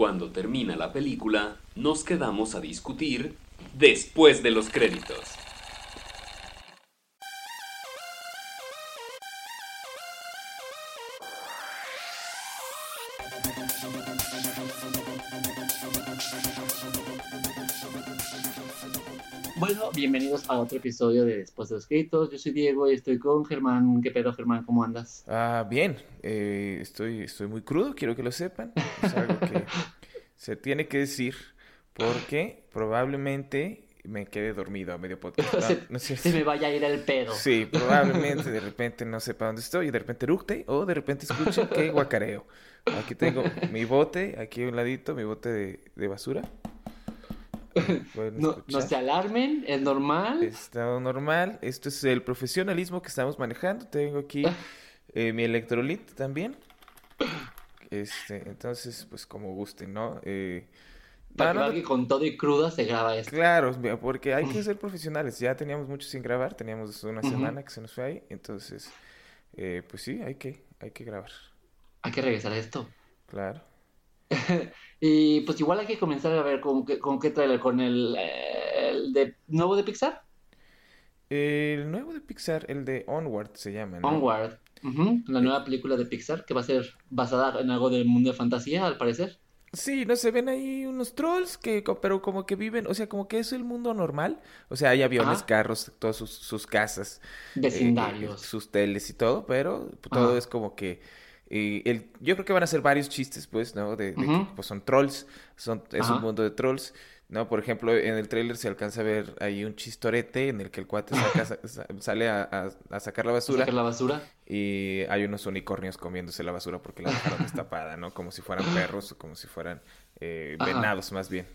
Cuando termina la película, nos quedamos a discutir después de los créditos. Bienvenidos a otro episodio de Después de los Créditos. Yo soy Diego y estoy con Germán. ¿Qué pedo, Germán? ¿Cómo andas? Ah, bien. Eh, estoy, estoy muy crudo, quiero que lo sepan. Es algo que se tiene que decir porque probablemente me quede dormido a medio podcast. No, se, no es cierto. se me vaya a ir el pedo. Sí, probablemente de repente no sepa dónde estoy y de repente eructe o de repente escuche que guacareo. Aquí tengo mi bote, aquí a un ladito, mi bote de, de basura. No, se alarmen, es normal. Está normal. Esto es el profesionalismo que estamos manejando. Tengo aquí eh, mi electrolit también. Este, entonces, pues como gusten, ¿no? Eh, Para no, que no, que con todo y cruda se graba esto. Claro, porque hay que ser profesionales. Ya teníamos mucho sin grabar, teníamos una semana que se nos fue ahí. Entonces, eh, pues sí, hay que, hay que grabar. Hay que regresar a esto. Claro. Y pues igual hay que comenzar a ver con, qué- con qué trailer, con el, el de nuevo de Pixar, El nuevo de Pixar, el de Onward se llama, ¿no? Onward. La nueva película de Pixar que va a ser basada en algo del mundo de fantasía, al parecer. Sí, no se ven ahí unos trolls que, pero como que viven, o sea, como que es el mundo normal. O sea, hay aviones, Ajá. carros, todas sus, sus casas, eh, Vecindarios. sus teles y todo, pero todo Ajá. es como que eh, el, yo creo que van a ser varios chistes, pues, ¿no? De, de que pues, son trolls, son, es Ajá. un mundo de trolls, ¿no? Por ejemplo, en el tráiler se alcanza a ver ahí un chistorete en el que el cuate saca- sale a, a- a sacar la basura Sacar la basura. y hay unos unicornios comiéndose la basura porque la dejaron destapada, ¿no? Como si fueran perros o como si fueran eh, venados más bien.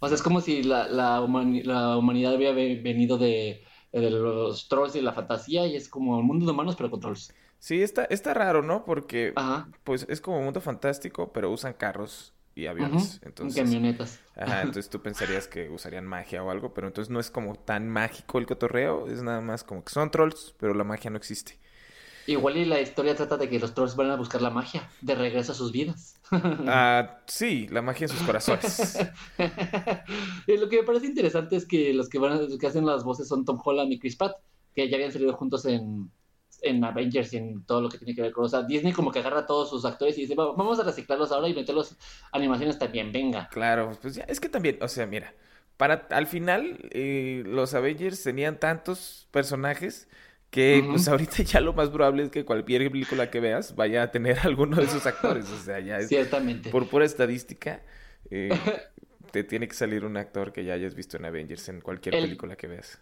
O sea, es como si la, la, humani- la humanidad había ve- venido de, de los trolls y la fantasía y es como el mundo de humanos pero con trolls. Sí, está, está raro, ¿no? Porque Ajá. pues es como un mundo fantástico, pero usan carros y aviones. Entonces, Camionetas. ajá, entonces tú pensarías que usarían magia o algo, pero entonces no es como tan mágico el cotorreo, es nada más como que son trolls, pero la magia no existe. Igual y la historia trata de que los trolls van a buscar la magia de regreso a sus vidas. Ah, sí, la magia en sus corazones. Lo que me parece interesante es que los que van a- los que hacen las voces son Tom Holland y Chris Pratt, que ya habían salido juntos en, en Avengers y en todo lo que tiene que ver con. O sea, Disney como que agarra a todos sus actores y dice, "Va- vamos a reciclarlos ahora y meterlos animaciones también, venga. Claro, pues ya, es que también, o sea, mira, para al final eh, los Avengers tenían tantos personajes que pues ahorita ya lo más probable es que cualquier película que veas vaya a tener alguno de esos actores, o sea, ya es Ciertamente. por pura estadística eh, te tiene que salir un actor que ya hayas visto en Avengers en cualquier El- película que veas.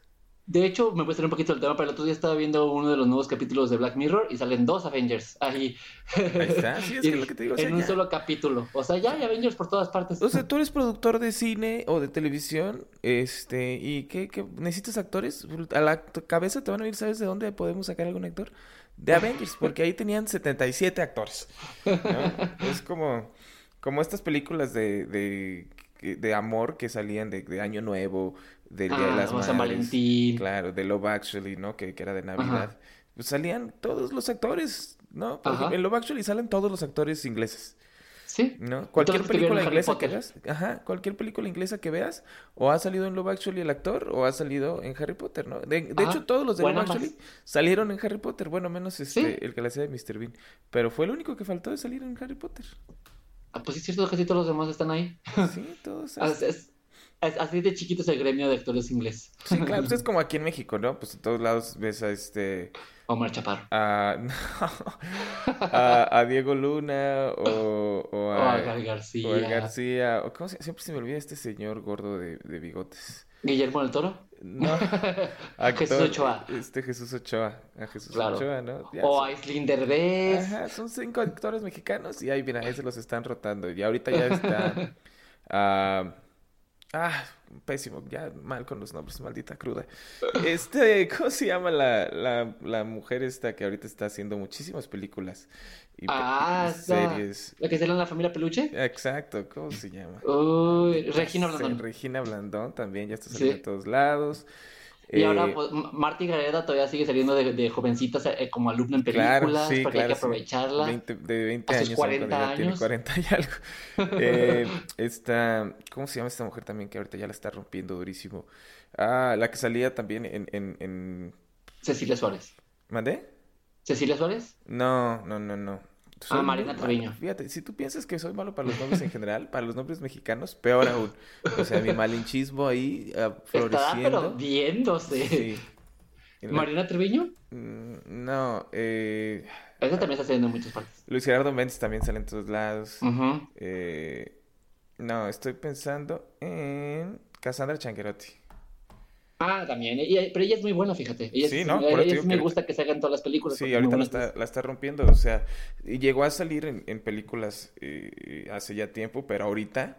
De hecho, me voy a un poquito del tema, pero el otro día estaba viendo uno de los nuevos capítulos de Black Mirror y salen dos Avengers ahí. Ahí está, sí, es Y- que lo que te digo, o sea, en un solo capítulo. O sea, ya hay Avengers por todas partes. O sea, tú eres productor de cine o de televisión, este, y ¿qué, qué? necesitas actores? A la cabeza te van a venir, ¿sabes de dónde podemos sacar algún actor? De Avengers, porque ahí tenían 77 actores. ¿no? Es como, como estas películas de, de, de amor que salían de, de Año Nuevo, del Día de Ah, las como San Madres, Valentín. claro, de Love Actually, ¿no? Que, que era de Navidad. Pues salían todos los actores, ¿no? Por Ajá. ejemplo, en Love Actually salen todos los actores ingleses. Sí. ¿No? Cualquier película inglesa que veas, ajá, cualquier película inglesa que veas, o ha salido en Love Actually el actor, o ha salido en Harry Potter, ¿no? De, de Ajá, hecho, todos los de Love. Actually salieron en Harry Potter, bueno, menos este, Sí. el que la hacía de Mr. Bean, pero fue el único que faltó de salir en Harry Potter. Ah, pues sí, es cierto, casi todos los demás están ahí. Sí, todos. Es- así de chiquito es el gremio de actores inglés. Sí, claro, pues es como aquí en México, ¿no? Pues en todos lados ves a este, Omar Chaparro. a, a, a Diego Luna, o, o O a, Gal García. o a García, o ¿cómo se, siempre se me olvida este señor gordo de, de bigotes. Guillermo del Toro. No. Jesús Actor, Ochoa. Este Jesús Ochoa. A Jesús Claro. Ochoa, ¿no? Ya O son- a Islín Derbez. Ajá, son cinco actores mexicanos y ahí, mira, ahí se los están rotando. Y ahorita ya está. ah, ah, pésimo, ya mal con los nombres, maldita cruda. Este, ¿cómo se llama la, la, la mujer esta que ahorita está haciendo muchísimas películas y, Ah, series? La que sale en la familia Peluche. Exacto, ¿cómo se llama? Uy, Regina Sí, Blandón. Regina Blandón también ya está Sí. saliendo en todos lados. Y ahora, Eh, pues, M- Marty Gareda todavía sigue saliendo de, de jovencita eh, como alumna en Claro, películas, sí, porque hay claro, que sí. aprovecharla. 20 de 20 A sus años, aún 40 cuando ya tiene años. 40 y algo. Eh, esta, ¿cómo se llama esta mujer también que ahorita ya la está rompiendo durísimo? Ah, la que salía también en, en, en... Cecilia Suárez. ¿Mandé? ¿Cecilia Suárez? No, no, no, no. Soy Ah, malo. Treviño. Fíjate, si tú piensas que soy malo para los nombres en general, para los nombres mexicanos, peor aún. O sea, mi malinchismo ahí ah, pero floreciendo. viéndose. Sí. Y la- ¿Marina Treviño? Mm, No, eh, Esa también está saliendo en muchas partes. Luis Gerardo Méndez también sale en todos lados. Eh, no, estoy pensando en Cassandra Changuerotti. Ah, también. ella- pero ella es muy buena, fíjate. Ella, Sí, es- ¿no? ella- Por ella sí me que gusta que se hagan todas las películas. Sí, ahorita la está, la está rompiendo, o sea, llegó a salir en, en películas eh, hace ya tiempo, pero ahorita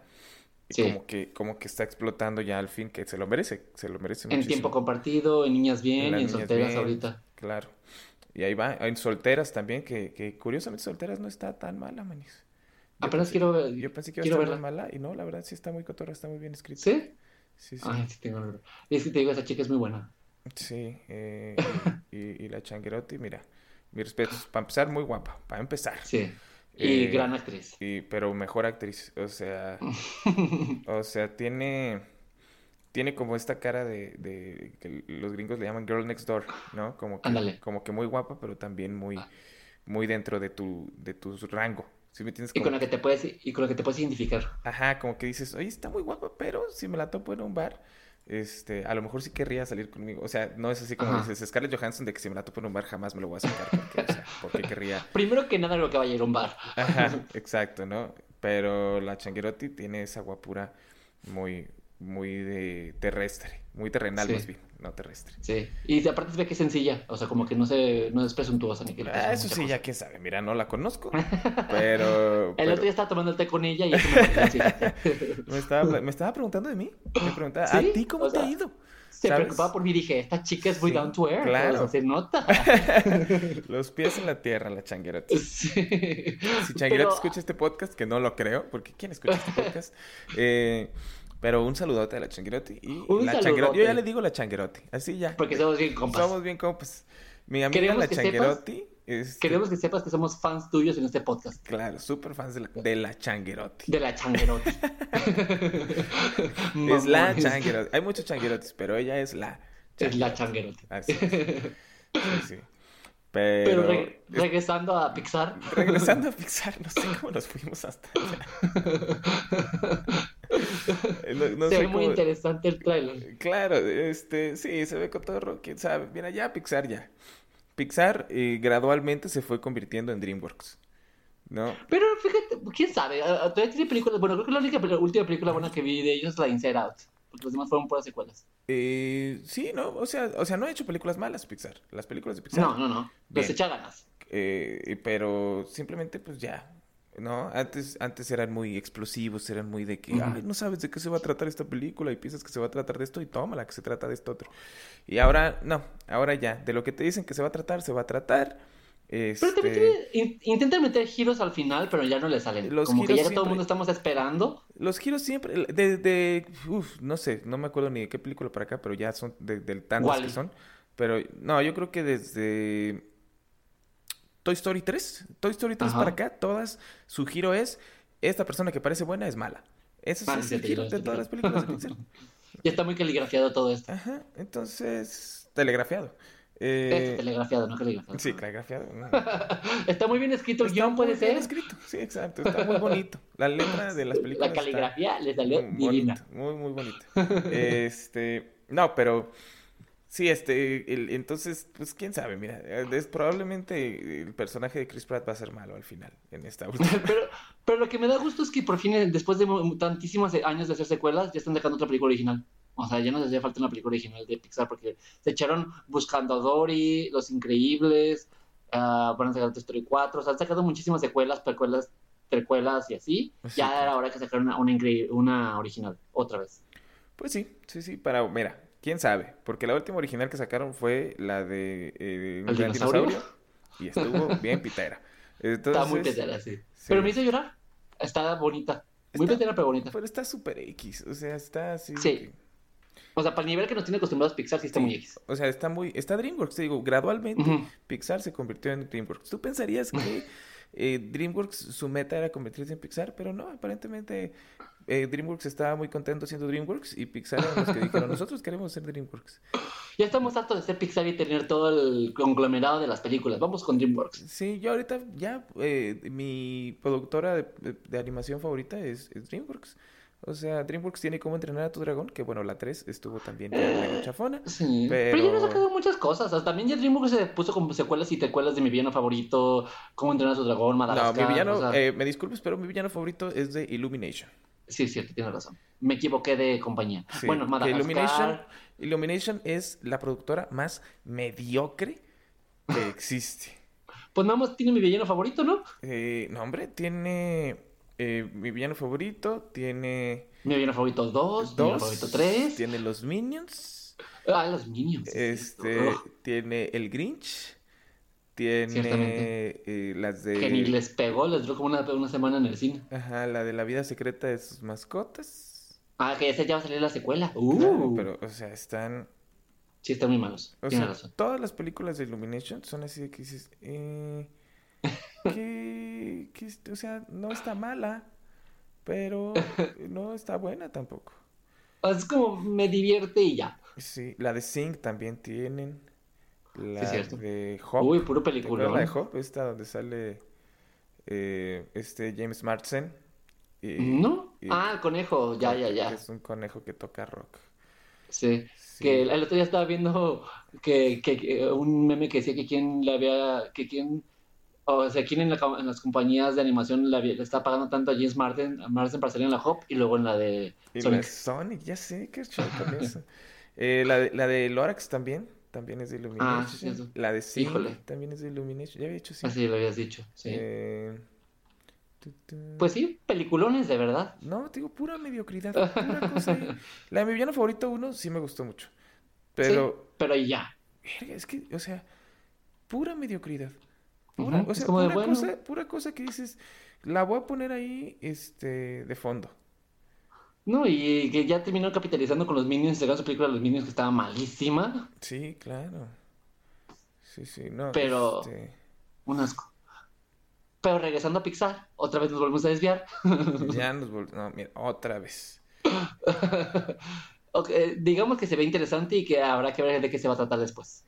Sí. como que, como que está explotando ya al fin, que se lo merece, se lo merece En muchísimo. tiempo compartido, en Niñas Bien, Las y en Solteras Bien, ahorita. Claro. Y ahí va, en Solteras también, que, que curiosamente Solteras no está tan mala, manis. Yo Apenas pensé- quiero ver. Yo pensé que iba a estar verla. mala, y no, la verdad sí está muy cotorra, está muy bien escrita. ¿Sí? Sí, sí. Ay, sí, tengo. Es que te digo, esa chica es muy buena. Sí, eh, y, y- la Changuerotti, mira, mi respeto, para empezar, muy guapa, para empezar. Sí. Y Eh, gran actriz. Y, pero mejor actriz, o sea, o sea, tiene, tiene como esta cara de, de que los gringos le llaman girl next door, ¿no? Como que, como que muy guapa, pero también muy, muy dentro de tu, de tu rango. ¿Sí me entiendes? Y con la que te puedes, y con la que te puedes identificar. Ajá, como que dices, oye, está muy guapa, pero si me la topo en un bar, este, a lo mejor sí querría salir conmigo. O sea, no es así como Ajá. dices, Scarlett Johansson, de que si me la topo en un bar jamás me lo voy a sacar, porque, o sea, porque querría. Primero que nada, lo que vaya a ir a un bar. Ajá, exacto, ¿no? Pero la Changuerotti tiene esa guapura muy, muy de terrestre, muy terrenal Sí. más bien, no terrestre. Sí. Y aparte se ve que es sencilla. O sea, como que no, se, no es presuntuosa ni que Ah, eso sí, cosa. ya quién sabe, mira, no la conozco, pero, El pero otro día estaba tomando el té con ella y eso me me estaba, me estaba preguntando de mí, me preguntaba, ¿a Sí, ti cómo o te ha ido? Se ¿Sabes? preocupaba por mí y dije, esta chica es muy Sí, down to earth. claro. O sea, se nota. Los pies en la tierra, la Changuerotti. Sí. Si Changuerotti Pero- escucha este podcast, que no lo creo, porque ¿quién escucha este podcast? Eh, pero un saludote a la Changuerotti y Un la Changuerotti. Yo ya le digo la Changuerotti, así ya. Porque somos bien compas. Somos bien compas. Mi amiga Queremos la que sepas- Changuerotti es Queremos que sepas que somos fans tuyos en este podcast. claro, súper fans de la, de la. De la changuerotti. Es la Mamones. Changuerotti. Hay muchos Changuerotis, pero ella es la Es la Changuerotti. changuerotti. Así es. Sí, sí. Pero, Pero re- es- regresando a Pixar. regresando a Pixar, no sé cómo nos fuimos hasta allá. No, no Se sé ve muy interesante el trailer. Claro, este, sí, se ve cotorro, quién sabe. Mira, ya Pixar ya. Pixar eh, gradualmente se fue convirtiendo en DreamWorks, ¿no? Pero fíjate, quién sabe. Todavía tiene películas. Bueno, creo que la única última película buena que vi de ellos es la Inside Out. Porque los demás fueron puras secuelas. Eh, sí, no, o sea, o sea, no ha hecho películas malas Pixar. Las películas de Pixar. No, no, no. Les echa ganas. Eh, pero simplemente, pues ya, ¿no? Antes, antes eran muy explosivos, eran muy de que, ay, no sabes de qué se va a tratar esta película y piensas que se va a tratar de esto y tómala, que se trata de esto otro. Y ahora, no, ahora ya, de lo que te dicen que se va a tratar, se va a tratar. Pero también Este, tiene- in- intentan meter giros al final, pero ya no le salen. Los Como que ya todo el mundo estamos esperando. Los giros siempre, de, de, uf, no sé, no me acuerdo ni de qué película para acá, pero ya son de, del tantas que son. Pero no, yo creo que desde Toy Story 3, Toy Story 3 Ajá. para acá, todas, su giro es, esta persona que parece buena es mala. Ese Ah, es el giro de todas las películas de Pixar. Ya está muy caligrafiado todo esto. Ajá, entonces, telegrafiado. Eh, telegrafiado, no caligrafiado. sí, telegrafiado. ¿no? Está muy bien escrito el guion, puede muy bien ser. escrito, sí, exacto, está muy bonito. La letra de las películas La caligrafía le salió divina. bonito, muy, muy bonito. Este, no, pero sí, este, el- entonces, pues quién sabe, mira, es probablemente el personaje de Chris Pratt va a ser malo al final, en esta última. Pero, pero lo que me da gusto es que por fin, eh, después de tantísimos años de hacer secuelas, ya están dejando otra película original. O sea, ya no les hacía falta una película original de Pixar porque se echaron Buscando a Dory, Los Increíbles, van a sacar Toy Story 4, o sea, han sacado muchísimas secuelas, precuelas, precuelas y así. Sí, ya claro. era hora que sacaran una, una, una original, otra vez. Pues sí, sí, sí, para, mira, quién sabe, porque la última original que sacaron fue la de eh, un ¿El gran dinosaurio? dinosaurio y estuvo bien pitera. Está muy Entonces, petera, sí. sí. Pero me hizo llorar. Está bonita. Muy Está- petera, pero bonita. Pero está súper X, o sea, está así. Sí. que- O sea, para el nivel que nos tiene acostumbrados Pixar, sí está Sí. muy X. O sea, está muy, está DreamWorks, te digo, gradualmente. Pixar se convirtió en DreamWorks. Tú pensarías que eh, DreamWorks, su meta era convertirse en Pixar, pero no, aparentemente eh, DreamWorks estaba muy contento siendo DreamWorks y Pixar eran los que dijeron, nosotros queremos ser DreamWorks. Ya estamos hartos de ser Pixar y tener todo el conglomerado de las películas. Vamos con DreamWorks. Sí, yo ahorita ya, eh, mi productora de, de- de animación favorita es, es DreamWorks. O sea, DreamWorks tiene cómo entrenar a tu dragón, que bueno, la 3 estuvo también ya medio chafona. Sí. Pero... Pero- ya nos ha quedado muchas cosas. O sea, también ya DreamWorks se puso como secuelas y tecuelas de mi villano favorito, Cómo entrenar a su dragón, No, Madagascar. mi villano, o sea, eh, me disculpes, pero mi villano favorito es de Illumination. Sí, es cierto, tienes razón. Me equivoqué de compañía. Sí, bueno, Madagascar. Illumination, Illumination es la productora más mediocre que existe. Pues nada más tiene mi villano favorito, ¿no? Eh, no, hombre, tiene eh, mi villano favorito, tiene Mi villano favorito 2, mi villano dos, favorito 3. tiene los Minions, Ah, los Minions. es este, tiene el Grinch, tiene eh, las que ni de, les pegó, les duró como una, una semana en el cine. ajá, la de la vida secreta de sus mascotas. Ah, que ese ya va a salir la secuela. Uh, Claro, pero, o sea, están, Sí, están muy malos. o Tienes sea, razón. todas las películas de Illumination son así de que dices, eh, que, que, o sea, no está mala, pero no está buena tampoco. Es como me divierte y ya. Sí, la de Sing también tienen. La Sí, cierto. de Hop. Uy, puro ¿Te película. acuerdas la de Hop? Esta donde sale eh, este James Marsden. Y- ¿No? y- Ah, el conejo. Ya, ya, ya. Es un conejo que toca rock. Sí. Sí. Que el, el otro día estaba viendo que, que- que un meme que decía que quién le había, que quién, o sea, quién en, la en las compañías de animación le, había- le está pagando tanto a James Martin, a Marsden para salir en la Hop y luego en la de Y la Sonic. Sonic, ya sé, qué eso. Eh, la, de, la de Lorax también, también es de Illumination. Ah, sí, eso. La de Sing Híjole. también es de Illumination. Ya había dicho Sing. Así lo habías dicho, sí. Eh. Pues sí, peliculones de verdad. No, te digo, pura mediocridad, pura cosa ahí. La de mi villano favorito uno sí me gustó mucho. Pero... Pero, pero ya. es que, o sea, pura mediocridad. Pura, o sea, de, pura bueno. cosa, pura cosa que dices, la voy a poner ahí, este, de fondo. No, y que ya terminó capitalizando con los Minions, sacaron su película Los Minions que estaba malísima. Sí, claro. Sí, sí, no. Pero- este, Un asco. Pero regresando a Pixar, otra vez nos volvemos a desviar. ya nos volvemos, no, mira, otra vez. Ok, eh, digamos que se ve interesante y que habrá que ver de qué se va a tratar después.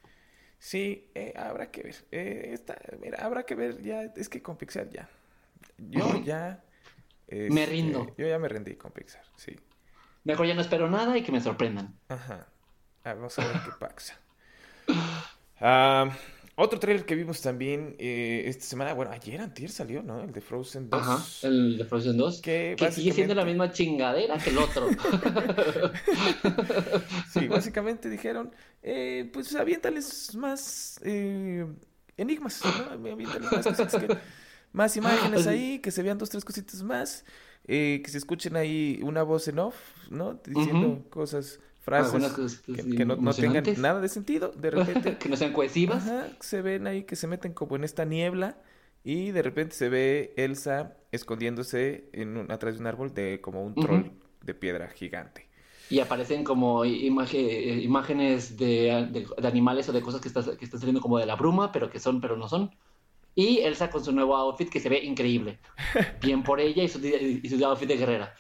Sí, eh, habrá que ver. Eh, esta- mira, habrá que ver ya, es que con Pixar ya. Yo ya. Me este, rindo. Yo ya me rendí con Pixar, sí. Mejor ya no espero nada y que me sorprendan. Ajá. Ah, vamos a ver qué pasa. Ah, otro trailer que vimos también eh, esta semana, bueno, ayer antier salió, ¿no? El de Frozen 2. Ajá, el de Frozen 2. Que Que sigue siendo la misma chingadera que el otro. Sí, básicamente dijeron, eh, pues aviéntales más eh, enigmas, ¿no? Aviéntales más cositas que- más imágenes Así. ahí, que se vean dos, tres cositas más, eh, que se escuchen ahí una voz en off, ¿no? Diciendo cosas, frases cosas que, no, no tengan nada de sentido. De repente, que no sean cohesivas. ajá, se ven ahí que se meten como en esta niebla y de repente se ve Elsa escondiéndose en un- atrás de un árbol de como un troll de piedra gigante. Y aparecen como imagen, imágenes de, de- de animales o de cosas que, estás- que están saliendo como de la bruma, pero que son, pero no son. Y Elsa con su nuevo outfit que se ve increíble. Bien por ella y su, y su outfit de guerrera.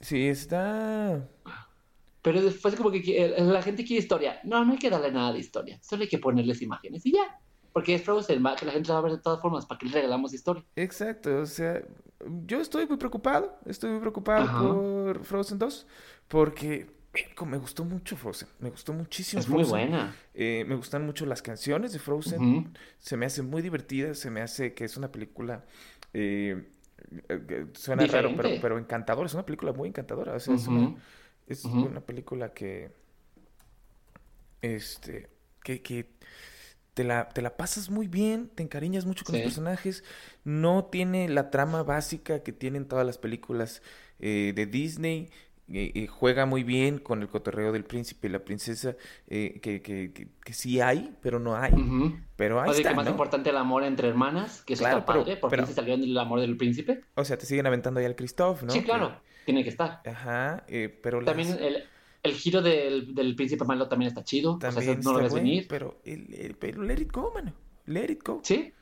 Sí, está... Pero después como que la gente quiere historia. No, no hay que darle nada de historia. Solo hay que ponerles imágenes y ya. Porque es Frozen, que la gente la va a ver de todas formas. ¿Para que le regalamos historia? Exacto, o sea, yo estoy muy preocupado, estoy muy preocupado Ajá. por Frozen 2, porque me gustó mucho Frozen, me gustó muchísimo Es muy buena. Eh, me gustan mucho las canciones de Frozen, se me hace muy divertida, se me hace que es una película, eh, eh, suena raro, pero, encantadora, es una película muy encantadora, o sea, es una, es Ujú. una película que, este, que, que te la, te la pasas muy bien, te encariñas mucho con Sí. los personajes, no tiene la trama básica que tienen todas las películas eh, de Disney eh, eh, juega muy bien con el cotorreo del príncipe y la princesa, eh, que, que, que, que sí hay, pero no hay. Ujú. Pero ahí está, que más ¿no? importante el amor entre hermanas, que eso Claro, está pero- padre, porque pero- se salieron del amor del príncipe. O sea, te siguen aventando ahí al Christoph, ¿no? sí, claro, tiene que estar. Ajá, pero las- También el, el giro del, del príncipe malo también está chido. o sea, no lo ves bueno, venir. pero, el- el- pero let it go, mano. Let it go. ¿Sí?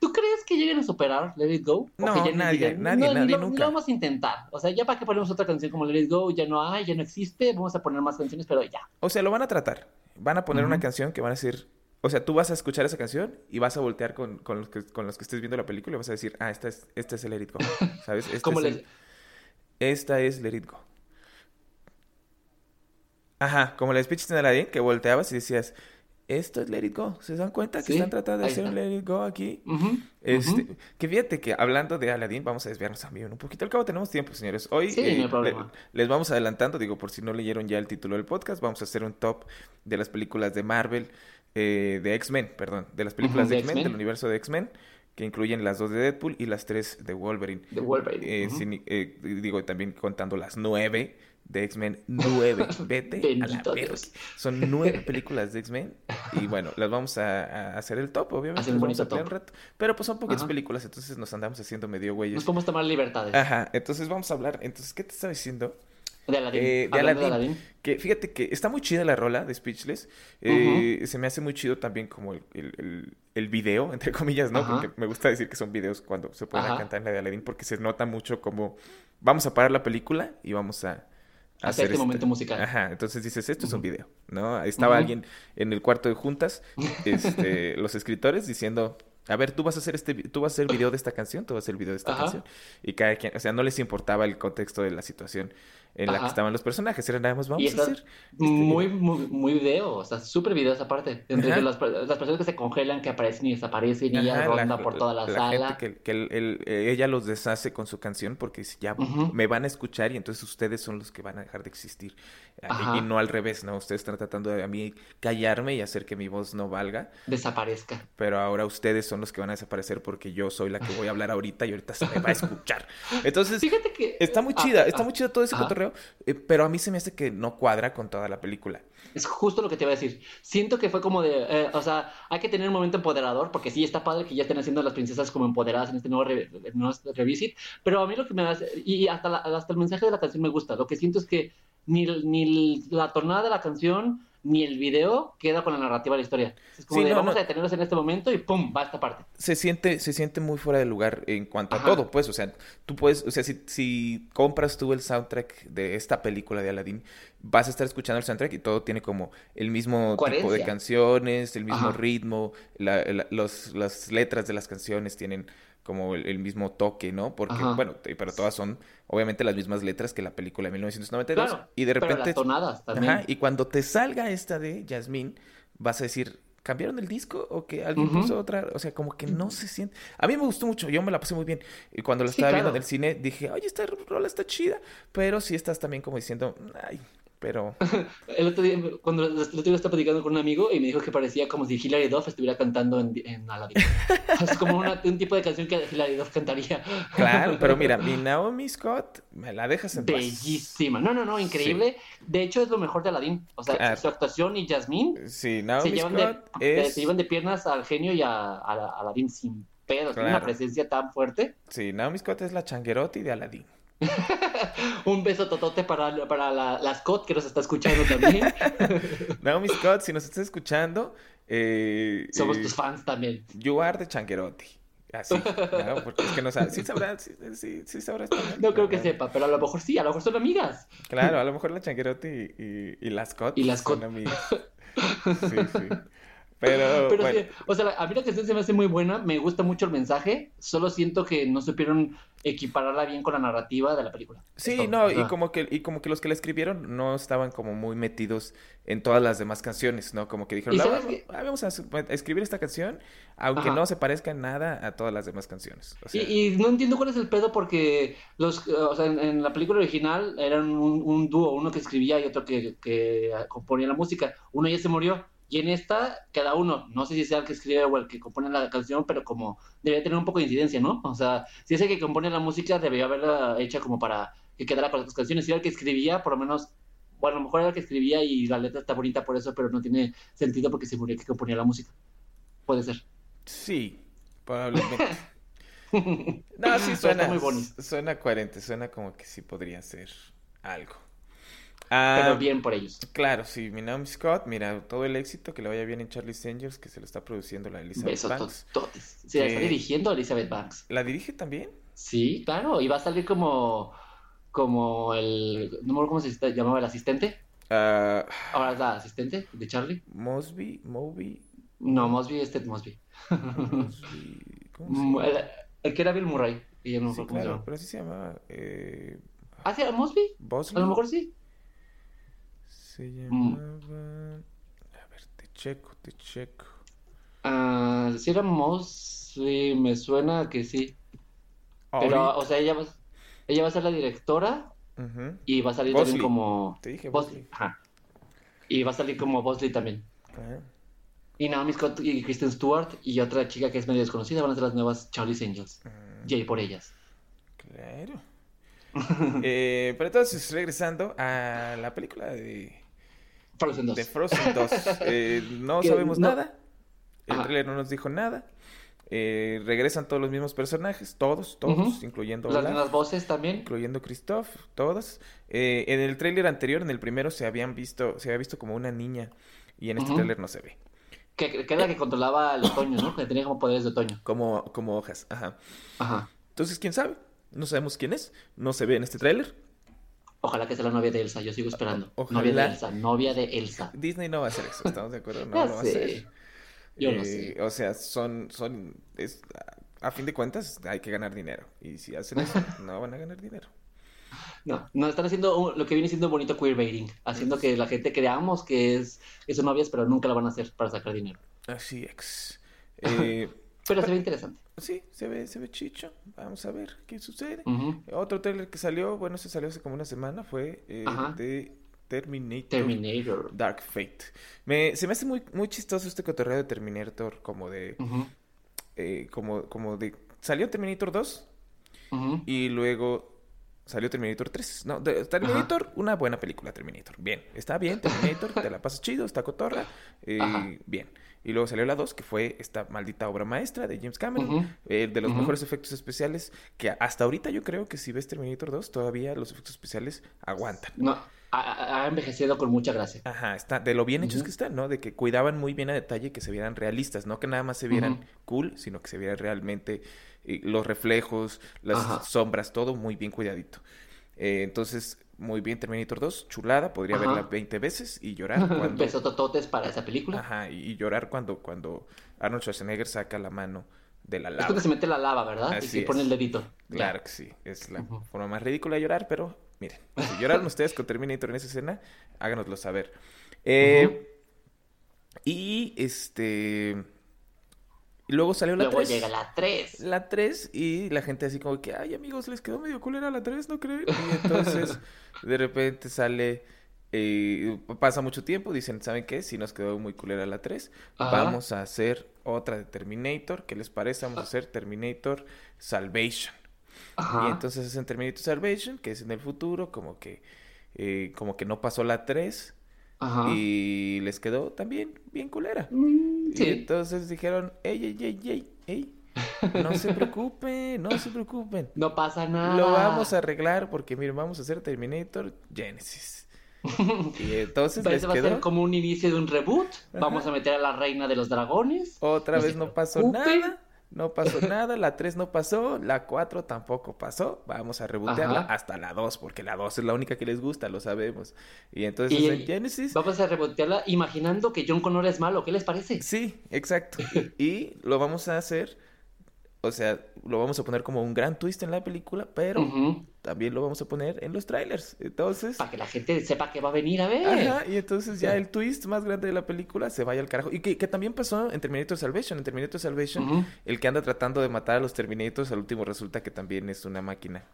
¿Tú crees que lleguen a superar Let It Go? ¿O No, que ya ni nadie, digan, nadie, "No, nadie, lo, nunca"? Lo vamos a intentar. O sea, ya para que ponemos otra canción como Let It Go, ya no hay, ya no existe, vamos a poner más canciones, pero ya. O sea, lo van a tratar. Van a poner una canción que van a decir. O sea, tú vas a escuchar esa canción y vas a voltear con, con los, que, con los que estés viendo la película y vas a decir, ah, esta es, esta es el Let It Go. ¿Sabes? Este Como es el- les- Esta es Let It Go. Ajá, como la speech de Aladdin, que volteabas y decías, esto es Let It Go. ¿Se dan cuenta que Sí, están tratando de hacer un. Let It Go aquí? Este, que fíjate que hablando de Aladdin, vamos a desviarnos también un poquito. Al cabo tenemos tiempo, señores. Hoy Sí, eh, no le- les vamos adelantando, digo, por si no leyeron ya el título del podcast, vamos a hacer un top de las películas de Marvel, eh, de X-Men, perdón, de las películas de de X-Men, del universo de X-Men, que incluyen las dos de Deadpool y las tres de Wolverine. De Wolverine. Eh, sin- eh, digo, también contando las nueve de X-Men, nueve, vete a la Bendito verga. Dios. Son nueve películas de X-Men y bueno, las vamos a, a hacer el top, obviamente, Hacer un las vamos a bonito un rato. Pero pues son poquitas Ajá. películas, entonces nos andamos haciendo medio güeyes. Nos podemos tomar libertades. Ajá, entonces vamos a hablar, entonces, ¿qué te estaba diciendo? De Aladdin. Eh, de Aladdin. Que fíjate que está muy chida la rola de Speechless. Eh, Se me hace muy chido también como el, el, el- el video, entre comillas, ¿no? Ajá. Porque me gusta decir que son videos cuando se pueden cantar en la de Aladdin porque se nota mucho como vamos a parar la película y vamos a, a Hacer este momento musical. Ajá, entonces dices, esto es un video, ¿no? Estaba alguien en el cuarto de juntas, este, los escritores diciendo, a ver, tú vas a hacer este, tú vas a hacer el video de esta canción, tú vas a hacer el video de esta Ajá. canción. Y cada quien, o sea, no les importaba el contexto de la situación en la que estaban los personajes, era nada más, vamos Y a está hacer. este muy, video". muy, muy video, o sea, súper video esa parte. Entre las, las personas que se congelan, que aparecen y desaparecen y ella Ajá, la- ronda por toda la, sala. gente que, que el- el- eh, ella los deshace con su canción porque dice, ya me van a escuchar y entonces ustedes son los que van a dejar de existir. Ah, Ajá. Y, no al revés, ¿no? Ustedes están tratando de a mí callarme y hacer que mi voz no valga, Desaparezca. pero ahora ustedes son los que van a desaparecer porque yo soy la que voy a hablar ahorita y ahorita se me va a escuchar. Entonces, Fíjate que. está muy Ah, chida, ah, está muy chido todo ese ajá. cotorreo, eh, pero a mí se me hace que no cuadra con toda la película. Es justo lo que te iba a decir. Siento que fue como de, eh, o sea, hay que tener un momento empoderador, porque sí está padre que ya estén haciendo las princesas como empoderadas en este nuevo, nuevo revisit, pero a mí lo que me hace, y hasta, hasta el mensaje de la canción me gusta, lo que siento es que ni, ni la tonada de la canción ni el video queda con la narrativa de la historia. Es como Sí, de, no, vamos no. a detenernos en este momento y ¡pum! va esta parte. se siente, se siente muy fuera de lugar en cuanto Ajá. a todo, pues, o sea, tú puedes, o sea, si, si compras tú el soundtrack de esta película de Aladdin, vas a estar escuchando el soundtrack y todo tiene como el mismo tipo de canciones, el mismo Ajá. ritmo, la- la- los, las letras de las canciones tienen como el, el mismo toque, ¿no? Porque, Ajá. bueno, pero todas son obviamente las mismas letras que la película de 1992 Claro, y de pero repente las tonadas también. Ajá, y cuando te salga esta de Yasmín, vas a decir, ¿cambiaron el disco? ¿O que alguien puso otra? O sea, como que no se siente. A mí me gustó mucho, yo me la pasé muy bien. Y cuando la Sí, estaba viendo en el cine, dije, oye, esta rola está chida. Pero sí estás también como diciendo, ay, pero. El otro día, cuando el otro día estaba platicando con un amigo y me dijo que parecía como si Hilary Duff estuviera cantando en, en Aladdin. es como una- un tipo de canción que Hilary Duff cantaría. Claro, pero mira, mi Naomi Scott, me la dejas en paz. Bellísima. No, no, no, increíble. De hecho, es lo mejor de Aladdin. O sea, Claro. su actuación y Jasmine Sí, se Naomi llevan, Scott de, es. se llevan de piernas al genio y a, a, a Aladdin sin pedos. Tiene una Claro. presencia tan fuerte. Sí, Naomi Scott es la changuerotti de Aladdin. Un beso totote para, para la, la Scott que nos está escuchando también. Naomi Scott, si nos estás escuchando, eh, Somos eh, tus fans también. You are the changuerotti. Así, ¿no? Porque es que no sabe. Sí sabrá, sí, sí, sí sabrá español. No creo que sepa, pero a lo mejor sí, a lo mejor son amigas. Claro, a lo mejor la changuerotti y, y, y la Scott Y la son Scott. amigas. Sí, sí. Pero, Pero bueno, sí, o sea, a mí la canción se me hace muy buena, me gusta mucho el mensaje, solo siento que no supieron equipararla bien con la narrativa de la película. sí, no, y como que, y como que los que la escribieron no estaban como muy metidos en todas las demás canciones, ¿no? Como que dijeron, ¿Y "La- sabes vamos, qué? ah, vamos a escribir esta canción, aunque Ajá. no se parezca en nada a todas las demás canciones. O sea, Y, y no entiendo cuál es el pedo porque los, o sea, en, en la película original eran un, un dúo, uno que escribía y otro que, que componía la música. Uno ya se murió. Y en esta, cada uno, no sé si sea el que escribe o el que compone la canción, pero como debería tener un poco de incidencia, ¿no? O sea, si es el que compone la música, debería haberla hecha como para que quedara con las canciones. Si era el que escribía, por lo menos, bueno, a lo mejor era el que escribía y la letra está bonita por eso, pero no tiene sentido porque se murió el que componía la música. Puede ser. Sí, probablemente. No, sí suena, está muy bonito. suena coherente, suena como que sí podría ser algo. Pero Ah, bien por ellos. claro, sí, mi Naomi Scott, mira, todo el éxito, que le vaya bien en Charlie's Angels, que se lo está produciendo la Elizabeth Besos Banks. tototes. Sí, la está Que- dirigiendo Elizabeth Banks. ¿La dirige también? Sí, claro, y va a salir como, como el, no me acuerdo cómo se llamaba el asistente. Ah, Ahora es la asistente de Charlie. Mosby, Moby, No, Mosby es Ted Mosby. Mosby, ¿cómo se llama? el, el que era Bill Murray. Y ya no Sí, claro, llama. pero así se llamaba. Eh, ¿Ah, sí, Mosby? A lo mejor sí. Se Mm. llamaba. A ver, te checo, te checo. Ah, sí era Mosby, me suena que sí. Pero, o sea, ella va, ella va a ser la directora Ujú, y va a salir Bosley. también como... Te dije Bosley. Ajá. Y va a salir como Bosley también. Y Naomi Scott y Kristen Stewart y otra chica que es medio desconocida van a ser las nuevas Charlie's Angels. mm, Yay por ellas. Claro. Eh, pero entonces, regresando a la película de, Frozen 2. de Frozen 2. eh, no sabemos no- nada. El Ajá. trailer no nos dijo nada. Eh, regresan todos los mismos personajes, todos, todos, incluyendo Las Olaf, mismas voces también. incluyendo Christoph, todos. Eh, en el tráiler anterior, en el primero, se habían visto, se había visto como una niña y en este Ujú. tráiler no se ve. Que, que era la que controlaba el otoño, ¿no? Que tenía como poderes de otoño. Como, como hojas, ajá. Ajá. Entonces, ¿quién sabe? No sabemos quién es, no se ve en este tráiler. Ojalá que sea la novia de Elsa, yo sigo esperando. Ojalá. Novia de Elsa, novia de Elsa. Disney no va a hacer eso, ¿estamos de acuerdo? No lo va a hacer. Yo Eh, sé. O sea, son, son, es, a, fin de cuentas, hay que ganar dinero. Y si hacen eso, no van a ganar dinero. No, no, están haciendo un- lo que viene siendo bonito queerbaiting, haciendo que la gente creamos que es, que son novias, pero nunca lo van a hacer para sacar dinero. Así es. Eh, Pero se ve interesante. sí, se ve, se ve chicho. Vamos a ver qué sucede. Otro trailer que salió, bueno, se salió hace como una semana, fue eh, de Terminator. Terminator. Dark Fate. Me, se me hace muy, muy chistoso este cotorreo de Terminator, como de, eh, como, como de, salió Terminator 2 ujú. y luego salió Terminator 3. No, de- Terminator, una buena película, Terminator. Bien, está bien, Terminator, te la pasas chido, está cotorra, eh, bien. Y luego salió la 2, que fue esta maldita obra maestra de James Cameron, Ujú. eh, de los mejores efectos especiales, que hasta ahorita yo creo que si ves Terminator 2, todavía los efectos especiales aguantan. No, ha, envejecido con mucha gracia. Ajá, está, de lo bien hechos que están, ¿no? De que cuidaban muy bien a detalle que se vieran realistas, no que nada más se vieran cool, sino que se vieran realmente eh, los reflejos, las Ajá. sombras, todo muy bien cuidadito. Eh, entonces, muy bien Terminator 2, chulada, podría Ajá. verla 20 veces y llorar cuando... Besotototes para esa película. Ajá, y, y llorar cuando, cuando Arnold Schwarzenegger saca la mano de la Es lava. cuando se mete la lava, ¿verdad? y se pone es. el dedito. Claro que sí, es la forma más ridícula de llorar, pero miren, si lloraron ustedes con Terminator en esa escena, háganoslo saber. Eh, Y este. Y luego salió la Luego 3. llega la 3. La 3 y la gente así como que, ay amigos, les quedó medio culera la 3, ¿no creen? Y entonces de repente sale, eh, pasa mucho tiempo, dicen, ¿saben qué? Si nos quedó muy culera la 3, Ajá. vamos a hacer otra de Terminator, ¿qué les parece? Vamos a hacer Terminator Salvation. Ajá. Y entonces hacen Terminator Salvation, que es en el futuro, como que, eh, como que no pasó la 3 Ajá. y les quedó también bien culera. Mm, Y sí. entonces dijeron, ey, ey, ey, ey, ey, no se preocupen, no se preocupen. No pasa nada. Lo vamos a arreglar porque, miren, vamos a hacer Terminator Genesis. Y entonces les Ese va a ser quedó, como un inicio de un reboot. Vamos a meter a la reina de los dragones. otra no vez no pasó nada, no pasó nada, la 3 no pasó, la 4 tampoco pasó, vamos a rebotearla Ajá. hasta la 2, porque la 2 es la única que les gusta, lo sabemos. Y entonces Y- en Genesis... Vamos a rebotearla imaginando que John Connor es malo. ¿Qué les parece? Sí, exacto. Y, y lo vamos a hacer, o sea, lo vamos a poner como un gran twist en la película, pero también lo vamos a poner en los trailers. Entonces, Para que la gente sepa que va a venir a ver. ajá, y entonces ya el twist más grande de la película se vaya al carajo. Y que, que también pasó en Terminator Salvation. En Terminator Salvation, el que anda tratando de matar a los Terminators, al último resulta que también es una máquina.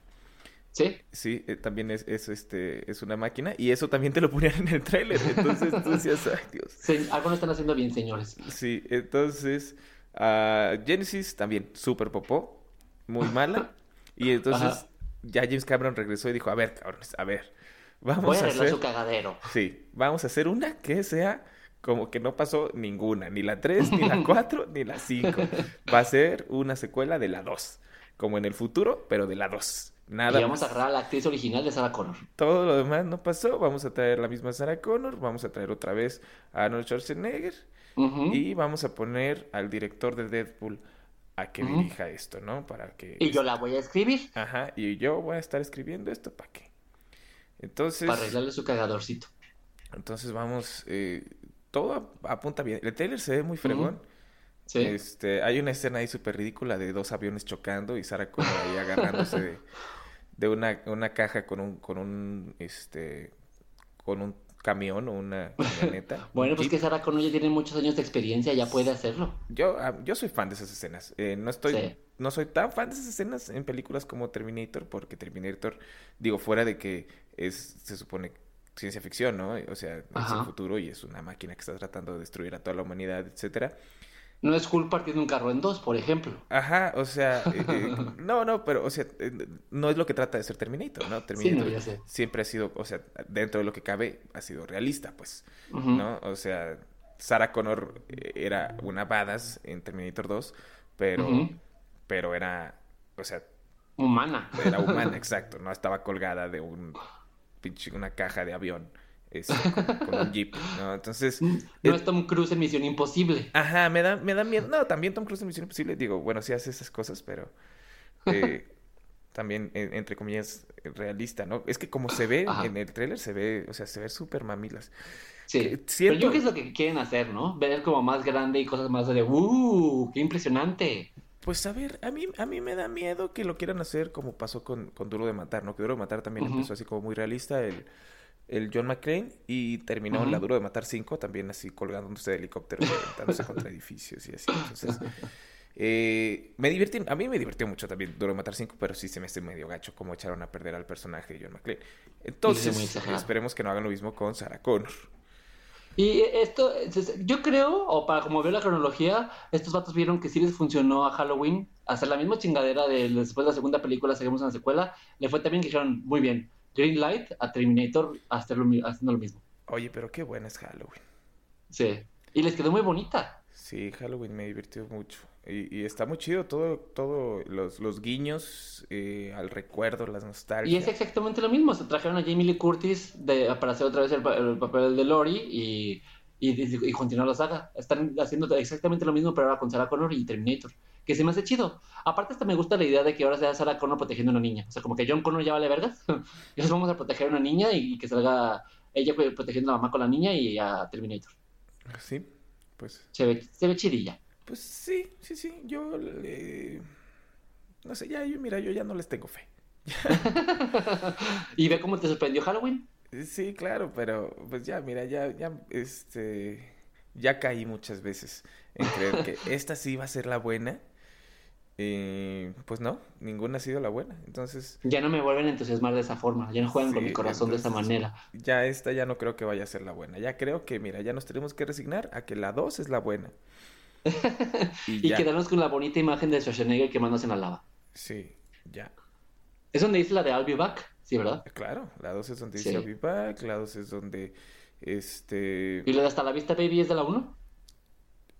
Sí. Sí, eh, también es, es, este, es una máquina. Y eso también te lo ponían en el trailer. Entonces tú decías, ay Dios. Sí, algo no están haciendo bien, señores. Sí, entonces ah, Genesis también súper popó, muy mala. Y entonces Ajá. ya James Cameron regresó y dijo, a ver, cabrones, a ver, vamos Voy a hacer... su cagadero. Sí, vamos a hacer una que sea como que no pasó ninguna, ni la 3, ni la 4, ni la 5. Va a ser una secuela de la 2, como en el futuro, pero de la 2. Nada y vamos más. a agarrar a la actriz original de Sarah Connor. Todo lo demás no pasó. Vamos a traer la misma Sarah Connor, vamos a traer otra vez a Arnold Schwarzenegger Y vamos a poner al director de Deadpool a que dirija esto, ¿no? Para que... Y yo la voy a escribir Ajá, y yo voy a estar escribiendo esto para qué. Entonces... para arreglarle su cagadorcito. Entonces vamos, eh, todo ap- apunta bien. El trailer se ve muy fregón. Sí. Este, hay una escena ahí súper ridícula de dos aviones chocando y Sarah Connor ahí agarrándose de, de una, una caja con un, con un, este, con un camión o una camioneta. Bueno, pues jeep. que Sarah Connor ya tiene muchos años de experiencia, ya puede hacerlo. Yo, ah, yo soy fan de esas escenas. Eh, no estoy, Sí. no soy tan fan de esas escenas en películas como Terminator, porque Terminator, digo, fuera de que es, se supone ciencia ficción, ¿no? O sea, es el futuro y es una máquina que está tratando de destruir a toda la humanidad, etcétera. No es Hulk partiendo un carro en dos, por ejemplo. Ajá, o sea, eh, eh, no, no, pero, o sea, eh, no es lo que trata de ser Terminator, ¿no? Sí, Terminator no, ya sé. siempre ha sido, o sea, dentro de lo que cabe, ha sido realista, pues. ¿no? O sea, Sarah Connor era una badass en Terminator 2, pero, pero era, o sea, Humana. era humana, exacto, no estaba colgada de un pinche, una caja de avión, este, con, con un jeep, ¿no? Entonces, No eh, es Tom Cruise en Misión Imposible. Ajá, me da, me da miedo. No, también Tom Cruise en Misión Imposible. Digo, bueno, sí hace esas cosas, pero eh, también, en- entre comillas, realista, ¿no? Es que como se ve Ajá. en el tráiler, se ve, o sea, se ve súper mamilas. Sí. Eh, Pero siento- yo creo que es lo que quieren hacer, ¿no? Ver como más grande y cosas más de ¡Uh! ¡Qué impresionante! Pues a ver, a mí, a mí me da miedo que lo quieran hacer como pasó con, con Duro de Matar, ¿no? Que Duro de Matar también empezó así como muy realista, el, el John McClane, y terminó Ujú. la Duro de Matar 5 también así colgándose de helicóptero, contra edificios y así. Entonces, eh, me divirtió, a mí me divirtió mucho también Duro de Matar 5, pero sí se me hace medio gacho como echaron a perder al personaje de John McClane. Entonces, esperemos que no hagan lo mismo con Sarah Connor. Y esto, es- yo creo, o para como veo la cronología, estos vatos vieron que sí les funcionó a Halloween hacer la misma chingadera de después de la segunda película, seguimos en la secuela. Le fue también que dijeron, muy bien, Green Light a Terminator lo haciendo lo mismo. Oye, pero qué buena es Halloween. Sí. Y les quedó muy bonita. Sí, Halloween me divirtió mucho. Y, y está muy chido todo, todo los, los guiños eh, al recuerdo, las Y nostalgias. es exactamente lo mismo. Se trajeron a Jamie Lee Curtis de, para hacer otra vez el, el papel de Lori y, y, y continuar la saga. Están haciendo exactamente lo mismo, pero ahora con Sarah Connor y Terminator. Que se me hace chido. Aparte, hasta me gusta la idea de que ahora sea Sarah Connor protegiendo a una niña. O sea, como que John Connor ya vale vergas. Entonces vamos a proteger a una niña y, y que salga ella protegiendo a la mamá con la niña y a Terminator. Sí, pues, Se ve, se ve chidilla. pues sí, sí, sí. Yo, le- no sé, ya, yo, mira, yo ya no les tengo fe. y ve cómo te sorprendió Halloween. Sí, claro, pero pues ya, mira, ya, ya, este, ya caí muchas veces en creer que esta sí va a ser la buena. Y pues no, ninguna ha sido la buena. Entonces, Ya no me vuelven a entusiasmar de esa forma. Ya no juegan con Sí, mi corazón de esa manera. ya esta ya no creo que vaya a ser la buena. Ya creo que, mira, ya nos tenemos que resignar a que la 2 es la buena. Y quedarnos con la bonita imagen de Schwarzenegger quemándose en la lava. sí, ya. ¿Es donde dice la de I'll be back? Sí, ¿verdad? Claro, la 2 es donde Sí. dice I'll be back, la 2 es donde, este... ¿Y la de Hasta la vista, baby, es de la 1?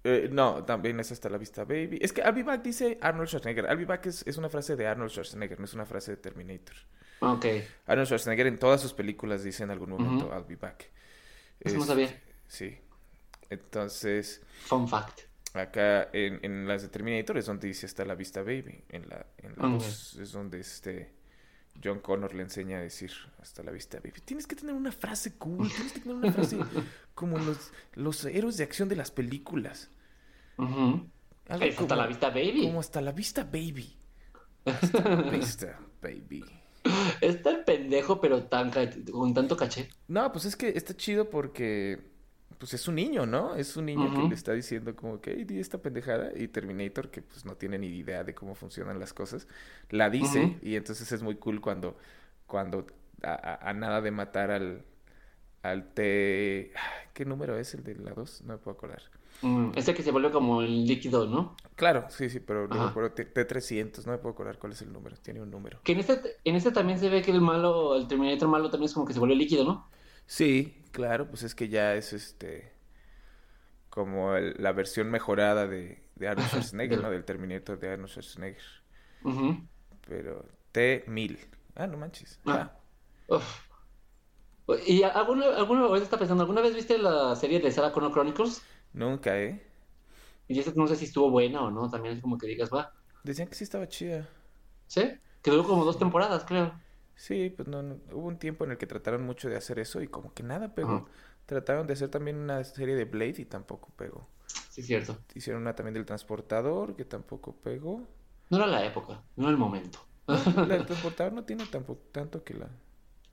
Eh, no, también es hasta la vista, baby. Es que I'll be back dice Arnold Schwarzenegger. I'll be back es, es una frase de Arnold Schwarzenegger, no es una frase de Terminator. Ok. Arnold Schwarzenegger en todas sus películas dice en algún momento. I'll be back. Eso no Este, sabía. Sí. Entonces... Fun fact. Acá en, en las de Terminator es donde dice hasta la vista baby. En la, en la dos es donde este John Connor le enseña a decir hasta la vista baby. Tienes que tener una frase cool, tienes que tener una frase como los, los héroes de acción de las películas. Algo Es hasta la vista, baby. Como hasta la vista baby. Hasta la vista baby. Está el pendejo, pero tan con tanto caché. No, pues es que está chido porque pues es un niño, ¿no? Es un niño que le está diciendo como que, "Ey, di esta pendejada. Y Terminator, que pues no tiene ni idea de cómo funcionan las cosas, la dice. Y entonces es muy cool cuando, cuando a, a- a nada de matar al, al T... ¿Qué número es el de la 2? No me puedo acordar. Mm, ese que se vuelve como el líquido, ¿no? Claro, sí, sí, pero no me Ajá. acuerdo, T- T300, no me puedo acordar cuál es el número, tiene un número. Que en este, en este también se ve que el malo, el Terminator malo también es como que se vuelve líquido, ¿no? Sí, claro, pues es que ya es este como el- la versión mejorada de, de Arnold Schwarzenegger, ¿no? Del Terminator de Arnold Schwarzenegger. Pero T1000. Ah, no manches. Ah. Ah, Uf. ¿Y alguna, alguna vez está pensando, alguna vez viste la serie de Sarah Connor Chronicles? nunca, ¿eh? Y esa no sé si estuvo buena o no, también es como que digas, va. Decían que sí estaba chida. ¿Sí? Que duró como dos temporadas, creo. Sí, pues no, no, hubo un tiempo en el que trataron mucho de hacer eso y como que nada pegó. Ajá. Trataron de hacer también una serie de Blade y tampoco pegó. Sí, cierto. Hicieron una también del transportador que tampoco pegó. No era la época, no era el momento. La del transportador no tiene tampoco tanto que la...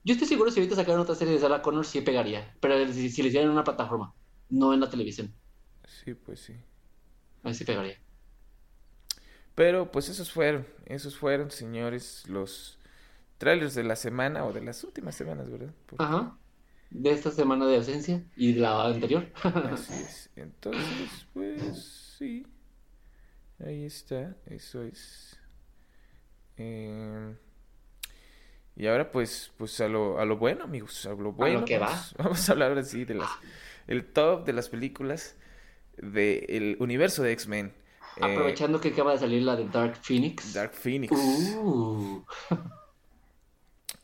Yo estoy seguro si ahorita sacaran otra serie de Sarah Connor sí pegaría, pero si, si le hicieran en una plataforma, no en la televisión, Sí, pues sí. ahí sí pegaría. Pero pues esos fueron, esos fueron, señores, los trailers de la semana o de las últimas semanas, ¿verdad? Porque Ajá. De esta semana de ausencia y de la anterior. así es. Entonces, pues sí. Ahí está, eso es. Eh, y ahora pues, pues a lo, a lo bueno, amigos, a lo bueno. que vamos, vamos a hablar ahora sí de las, el top de las películas del universo de X-Men. Eh, Aprovechando que acaba de salir la de Dark Phoenix. Dark Phoenix. Uh.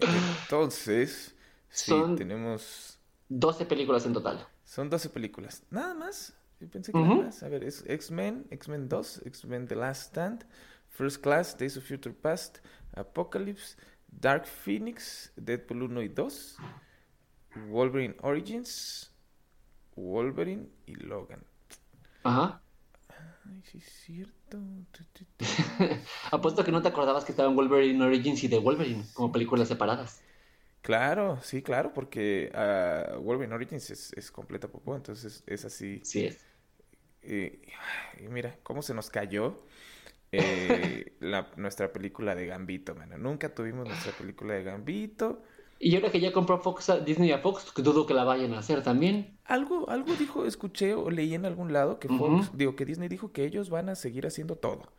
Entonces, sí, Son- tenemos... 12 películas en total. Son 12 películas. Nada más. Yo pensé que Ujú. nada más. A ver, es X-Men, X-Men 2, X-Men The Last Stand, First Class, Days of Future Past, Apocalypse, Dark Phoenix, Deadpool 1 y 2, Wolverine Origins, Wolverine y Logan. Ajá. Ay, sí es cierto. Apuesto que no te acordabas que estaban Wolverine Origins y The Wolverine como películas separadas. Claro, sí, claro, porque ah, Wolverine Origins es, es completa popó, entonces es así. Sí es. Eh, y mira, cómo se nos cayó eh, la, nuestra película de Gambito, mano. Nunca tuvimos nuestra película de Gambito. Y ahora que ya compró Fox a- Disney a Fox, dudo que la vayan a hacer también. Algo, algo dijo, escuché o leí en algún lado que. Fox, digo, que Disney dijo que ellos van a seguir haciendo todo.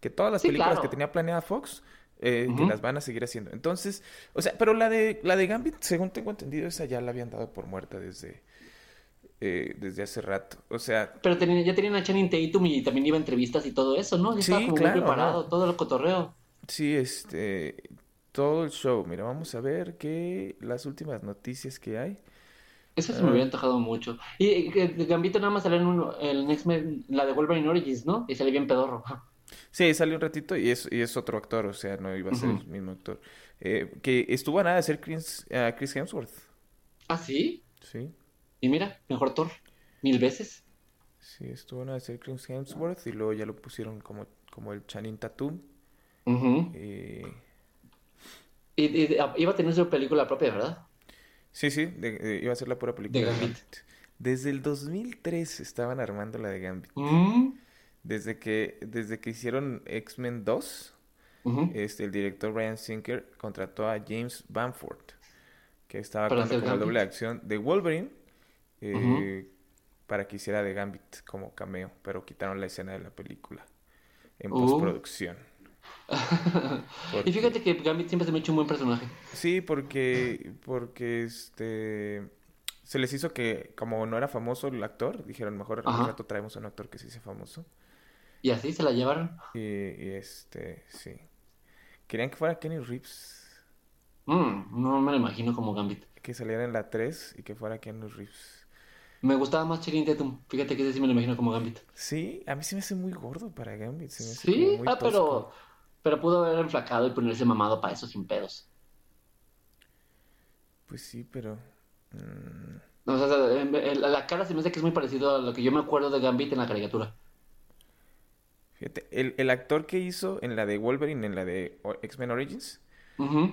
Que todas las Sí, películas claro. que tenía planeada Fox, eh, que las van a seguir haciendo. Entonces, o sea, pero la de, la de Gambit, según tengo entendido, esa ya la habían dado por muerta desde, eh, desde hace rato. O sea, Pero tenía- ya tenían a Channing Tatum y también iba a entrevistas y todo eso, ¿no? Ya Sí, estaba como claro, muy preparado, ¿no? todo el cotorreo. Sí, este, todo el show. Mira, vamos a ver que las últimas noticias que hay. Eso se me Ah. hubiera antojado mucho. Y y que Gambito nada más salió en un, el X-Men, la de Wolverine Origins, ¿no? Y salió bien pedorro. Sí, salió un ratito y es, y es otro actor, o sea, no iba a ser el mismo actor. Eh, que estuvo a nada de ser Chris, ah, Chris Hemsworth. ¿Ah, sí? Sí, Y mira, mejor Thor. Mil veces. sí, estuvo a nada de ser Chris Hemsworth y luego ya lo pusieron como, como el Channing Tatum. Ujú. eh, Y, y- ah, iba a tener su película propia, ¿verdad? sí, sí, de- de- iba a ser la pura película De Gambit. Desde el 2003 estaban armando la de Gambit. Mm. Desde que, desde que hicieron X-Men 2. Ujú. este, el director Ryan Sinker contrató a James Bamford, que estaba como Gambit. doble acción de Wolverine, eh, Ujú. para que hiciera de Gambit como cameo, pero quitaron la escena de la película en Uh. postproducción. Y fíjate que Gambit siempre se me ha hecho un buen personaje. Sí, porque, porque este, se les hizo que, como no era famoso el actor, dijeron mejor al rato traemos a un actor que sí sea famoso. Y así se la llevaron. Y, y, este, sí. Querían que fuera Kenny Reeves. Mm, no me lo imagino como Gambit. que saliera en la 3 y que fuera Keanu Reeves. Me gustaba más Channing Tatum. Fíjate que ese sí me lo imagino como Gambit. Sí, a mí se me hace muy gordo para Gambit. Se me hace Sí, muy ah, tosco. pero pudo haber enflacado y ponerse mamado para eso sin pedos. Pues sí, pero... mm, O sea, la cara se me hace que es muy parecido a lo que yo me acuerdo de Gambit en la caricatura. fíjate, el, el actor que hizo en la de Wolverine, en la de X-Men Origins,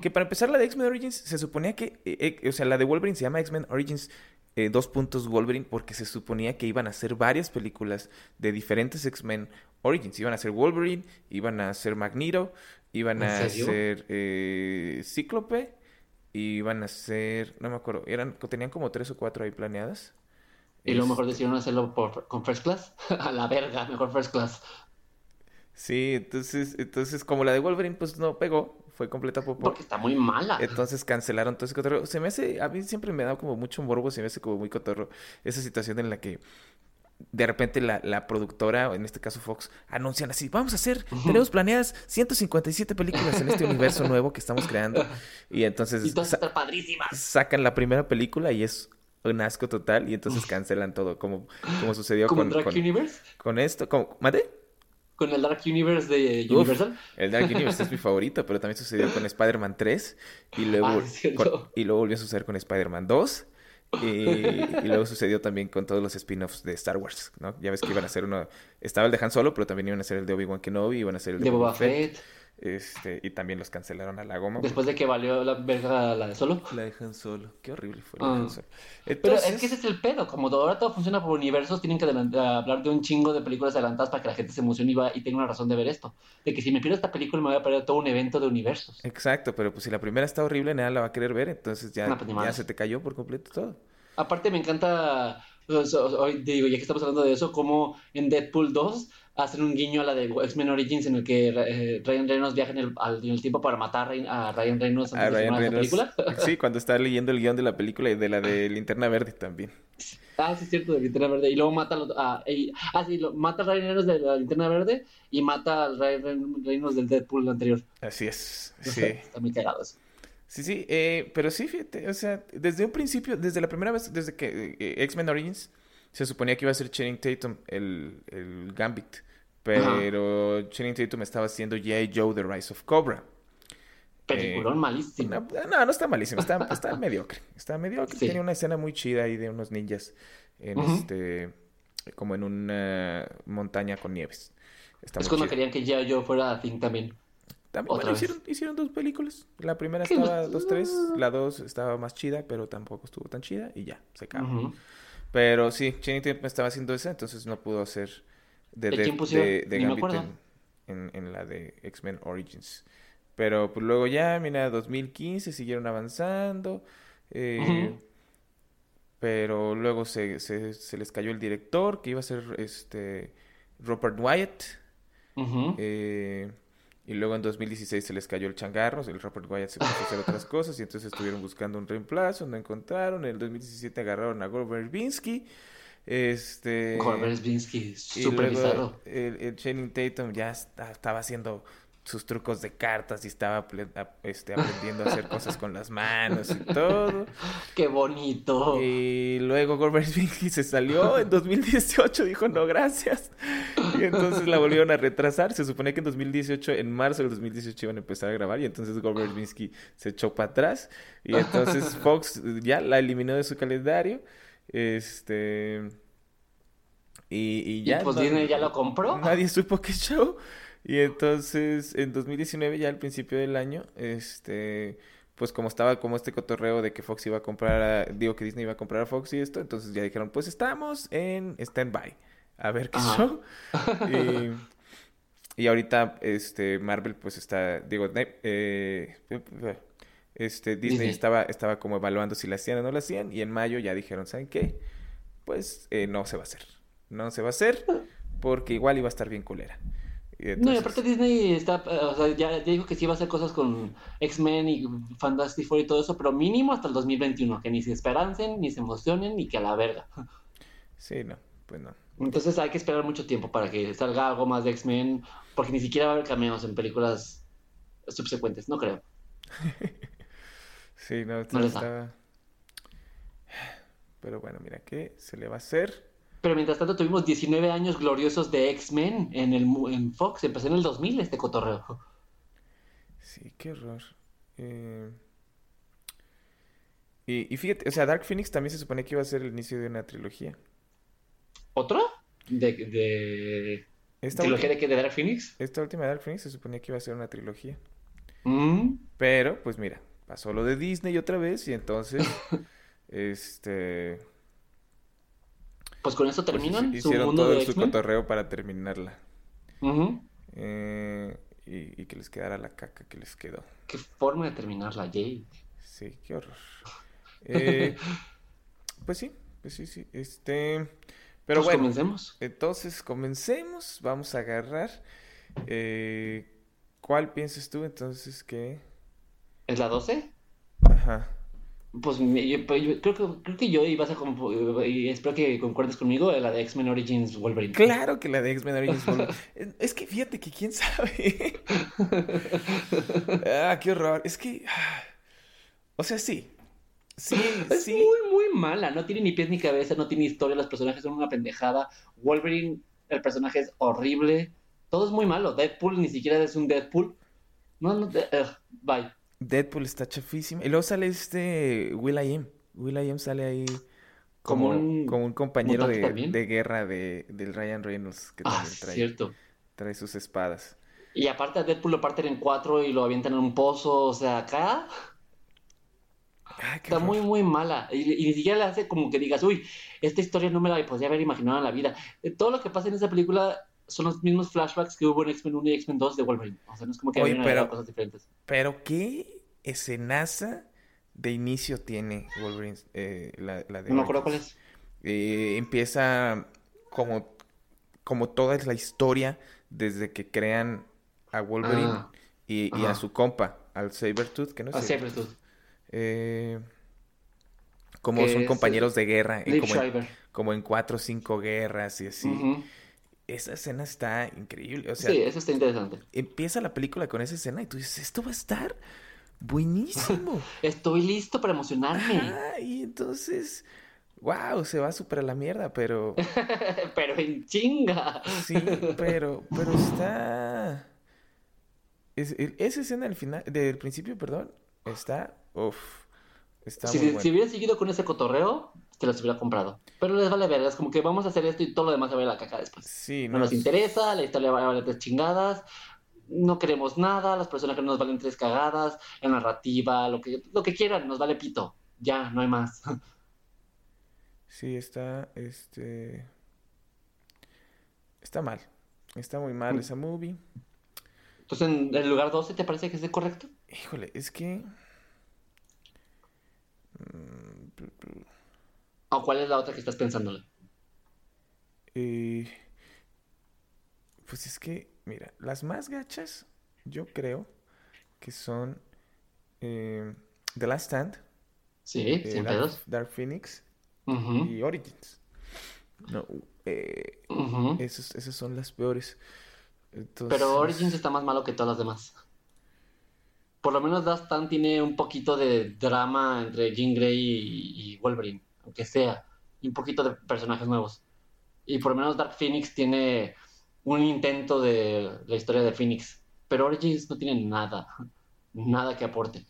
que para empezar la de X-Men Origins se suponía que... eh, eh, o sea, la de Wolverine se llama X-Men Origins eh, dos puntos Wolverine porque se suponía que iban a hacer varias películas de diferentes X-Men Origins. Iban a ser Wolverine, iban a ser Magneto, iban ¿En a ser eh, Cíclope Y iban a hacer, no me acuerdo, eran, tenían como tres o cuatro ahí planeadas. Y lo mejor decidieron hacerlo por, con First Class. a la verga, mejor First Class. Sí, entonces, entonces como la de Wolverine pues no pegó, fue completa popó. Porque está muy mala. Entonces cancelaron todo ese cotorro. Se me hace, a mí siempre me ha dado como mucho morbo, se me hace como muy cotorro esa situación en la que de repente la, la productora, en este caso Fox, anuncian así, vamos a hacer, tenemos planeadas 157 películas en este universo nuevo que estamos creando. Y entonces y están padrísimas. sacan la primera película y es un asco total y entonces cancelan todo, como, como sucedió ¿Como con, Dark con, Universe? con esto. Como, ¿Mande? Con el Dark Universe de Uf, Universal. el Dark Universe es mi favorito, pero también sucedió con Spider-Man 3 y luego, Ah, con- y luego volvió a suceder con Spider-Man 2 y, y luego sucedió también con todos los spin-offs de Star Wars, ¿no? Ya ves que iban a hacer uno, estaba el de Han Solo, pero también iban a hacer el de Obi-Wan Kenobi, iban a hacer el de, De Boba Fett. Este, y también los cancelaron a la goma. Después de que valió la verga la de solo. La de Han Solo, qué horrible fue la de. Han Solo. Pero es que ese es el pedo, como ahora todo funciona por universos, tienen que hablar de un chingo de películas adelantadas para que la gente se emocione y, va- y tenga una razón de ver esto. De que si me pierdo esta película me voy a perder todo un evento de universos. Exacto, pero pues si la primera está horrible, nada la va a querer ver, entonces ya, No, pues, ya se te cayó por completo todo. Aparte me encanta, hoy digo, ya que estamos hablando de eso, como en Deadpool 2 hacen un guiño a la de X-Men Origins en el que eh, Ryan Reynolds viaja en el, al- en el tiempo para matar a Ryan- a Ryan Reynolds A antes de Ryan Reynolds. película. Sí, cuando estaba leyendo el guion de la película y de la de Linterna Verde también. Ah, sí, es cierto, de Linterna Verde. Y luego mata a, los- a- y- ah, sí, lo, mata a Ryan Reynolds de la Linterna Verde y mata al Ryan Reynolds del Deadpool anterior. Así es. Sí. Está muy cagado eso. Sí, sí, eh, pero sí, fíjate, o sea, desde un principio, desde la primera vez, desde que eh, X-Men Origins, se suponía que iba a ser Channing Tatum el, el Gambit, pero Channing Tatum estaba haciendo G.I. Joe The Rise of Cobra. Peliculón malísimo. No, no, no está malísimo, está, está mediocre, está mediocre, Sí. tenía una escena muy chida ahí de unos ninjas en este, como en una montaña con nieves. Está es cuando chida. querían que ya yo fuera a Think también. También, Otra bueno, vez. hicieron, hicieron dos películas. La primera estaba 2-3, la 2 estaba más chida, pero tampoco estuvo tan chida y ya, se acabó. Pero sí, Channing Tatum estaba haciendo esa, entonces no pudo hacer de, ¿De de, quién pusieron? de- de Ni me Gambit acuerdo. en, en- en la de X-Men Origins. Pero pues luego ya, mira, 2015 siguieron avanzando. eh. Pero luego se, se, se les cayó el director, que iba a ser este Rupert Wyatt. Eh, y luego en 2016 se les cayó el changarro, el Robert Wyatt se puso a hacer otras cosas y entonces estuvieron buscando un reemplazo, no encontraron. En el 2017 agarraron a Gore Verbinski. Este, Gore Verbinski, y súper bizarro. el, el Channing Tatum ya está- estaba haciendo sus trucos de cartas y estaba este, aprendiendo a hacer cosas con las manos y todo. Qué bonito. Y luego Verbinski se salió en 2018, dijo no, gracias. Y entonces la volvieron a retrasar. Se suponía que en 2018, en marzo del 2018 iban a empezar a grabar y entonces Verbinski se echó para atrás. Y entonces Fox ya la eliminó de su calendario. Este... Y, y Y ya... pues Disney ya lo compró. Nadie supo qué show. Y entonces, en 2019, ya al principio del año, este, pues como estaba como este cotorreo de que Fox iba a comprar, a- digo que Disney iba a comprar a Fox y esto, entonces ya dijeron, pues estamos en stand-by, a ver qué Ajá. show. Y, y ahorita, este, Marvel, pues está, digo, ne- eh, este, Disney, estaba, estaba como evaluando si la hacían o no la hacían, y en mayo ya dijeron, ¿saben qué? Pues eh, no se va a hacer. No se va a hacer porque igual iba a estar bien culera. Y No, y aparte Disney está, eh, o sea, ya, ya dijo que sí va a hacer cosas con X-Men y Fantastic Four y todo eso, pero mínimo hasta el 2021, que ni se esperancen, ni se emocionen, ni que a la verga. Sí, no, pues no. Entonces hay que esperar mucho tiempo para que salga algo más de X-Men, porque ni siquiera va a haber cameos en películas subsecuentes, no creo. Sí, no, No da. estaba... Pero bueno, mira, ¿qué se le va a hacer? Pero mientras tanto tuvimos 19 años gloriosos de X-Men en, el, en Fox, empezó en el 2000 este cotorreo. Sí, qué horror. Eh, Y, y fíjate, o sea, Dark Phoenix también se supone que iba a ser el inicio de una trilogía. ¿Otro? ¿De, de Esta, trilogía de, qué, de Dark Phoenix? esta última Dark Phoenix se suponía que iba a ser una trilogía. Mm, Pero, pues mira, pasó lo de Disney otra vez y entonces, este, Pues con eso pues terminan hici- su hicieron mundo todo de su cotorreo para terminarla. Eh, y, y que les quedara la caca que les quedó. Qué forma de terminarla, Jay. sí, qué horror. Eh, pues sí, pues sí, sí. Este. Pero Pues bueno, comencemos. entonces comencemos. Vamos a agarrar. eh, ¿cuál piensas tú entonces que.? ¿Es la 12? Ajá. Pues me- yo, pues, yo creo, que, creo que yo y vas a y espero que concuerdes conmigo la de X-Men Origins Wolverine. Claro que la de X-Men Origins Wolverine. Es que fíjate que quién sabe. Ah, qué horror. Es que. ah, O sea, sí. Sí, Es sí. muy, muy mala. No tiene ni pies ni cabeza, no tiene historia. Los personajes son una pendejada. Wolverine, el personaje es horrible. Todo es muy malo. Deadpool ni siquiera es un Deadpool. No, no, bye. Deadpool está chafísimo. Y luego sale este Will.i.am. Will.i.am sale ahí como, Como un como un compañero de, guerra de, del Ryan Reynolds que Ah, trae, cierto. trae sus espadas. Y aparte a Deadpool lo parten en cuatro y lo avientan en un pozo. O sea, acá Ay, está muy, horror. muy mala. Y, y ni siquiera le hace como que digas, uy, esta historia no me la podría haber imaginado en la vida. Eh, Todo lo que pasa en esa película son los mismos flashbacks que hubo en X-Men 1 y X-Men 2 de Wolverine. O sea, no es como que Oye, pero- cosas diferentes. Pero qué escenaza de inicio tiene Wolverine, eh, la, la de No me acuerdo cuál es. Eh, empieza como, como toda la historia desde que crean a Wolverine Ah, y, y a su compa, al Sabretooth, que no sé. Sabretooth. Eh, como son es, compañeros de guerra, Liv como, en, como en cuatro o cinco guerras y así. Esa escena está increíble. O sea, Sí, eso está interesante. empieza la película con esa escena y tú dices, esto va a estar buenísimo. Estoy listo para emocionarme. Ajá, y entonces, wow, se va súper a la mierda, pero Pero en chinga. sí, pero, pero está... es- el- esa escena del final, del principio, perdón, está, uff, está Si, muy si hubiera seguido con ese cotorreo, te los hubiera comprado. Pero les vale ver, es como que vamos a hacer esto y todo lo demás se va a ir a la caca después. Sí, No no, nos es- interesa, la historia va a valer tres chingadas, no queremos nada, los personajes nos valen tres cagadas, la narrativa, lo que, lo que quieran, nos vale pito. Ya, no hay más. Sí, está, este... Está mal. Está muy mal esa movie. Entonces, en el lugar 12, ¿te parece que es el correcto? Híjole, es que... mm, ¿O cuál es la otra que estás pensándole? eh, pues es que, mira, las más gachas, yo creo que son eh, The Last Stand, Sí, eh, sin Dark, pedos. Dark Phoenix y Origins. No, eh, esos- esas son las peores. Entonces, Pero Origins está más malo que todas las demás. Por lo menos Dustin tiene un poquito de drama entre Jean Grey y, y Wolverine, aunque sea, y un poquito de personajes nuevos. Y por lo menos Dark Phoenix tiene un intento de la historia de Phoenix. Pero Origins no tiene nada, nada que aporte.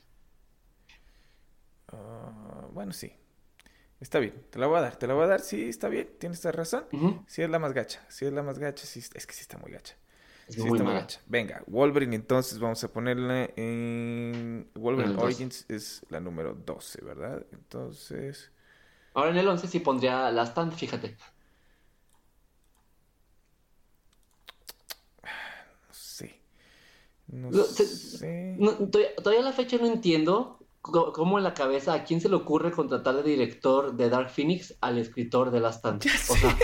ah, bueno, sí. Está bien, te la voy a dar, te la voy a dar, sí, está bien, tienes razón. Sí es la más gacha, sí es la más gacha, sí, es que sí está muy gacha. Es Sí, muy está muy mala. gacha. Venga, Wolverine, entonces vamos a ponerle en. Wolverine En el 12. Origins es la número 12, ¿verdad? Entonces. Ahora en el 11 sí pondría la stand, fíjate. No sé. No Lo- sé. No, todavía, la fecha no entiendo cómo en la cabeza a quién se le ocurre contratar de director de Dark Phoenix al escritor de Last Stand. O sea,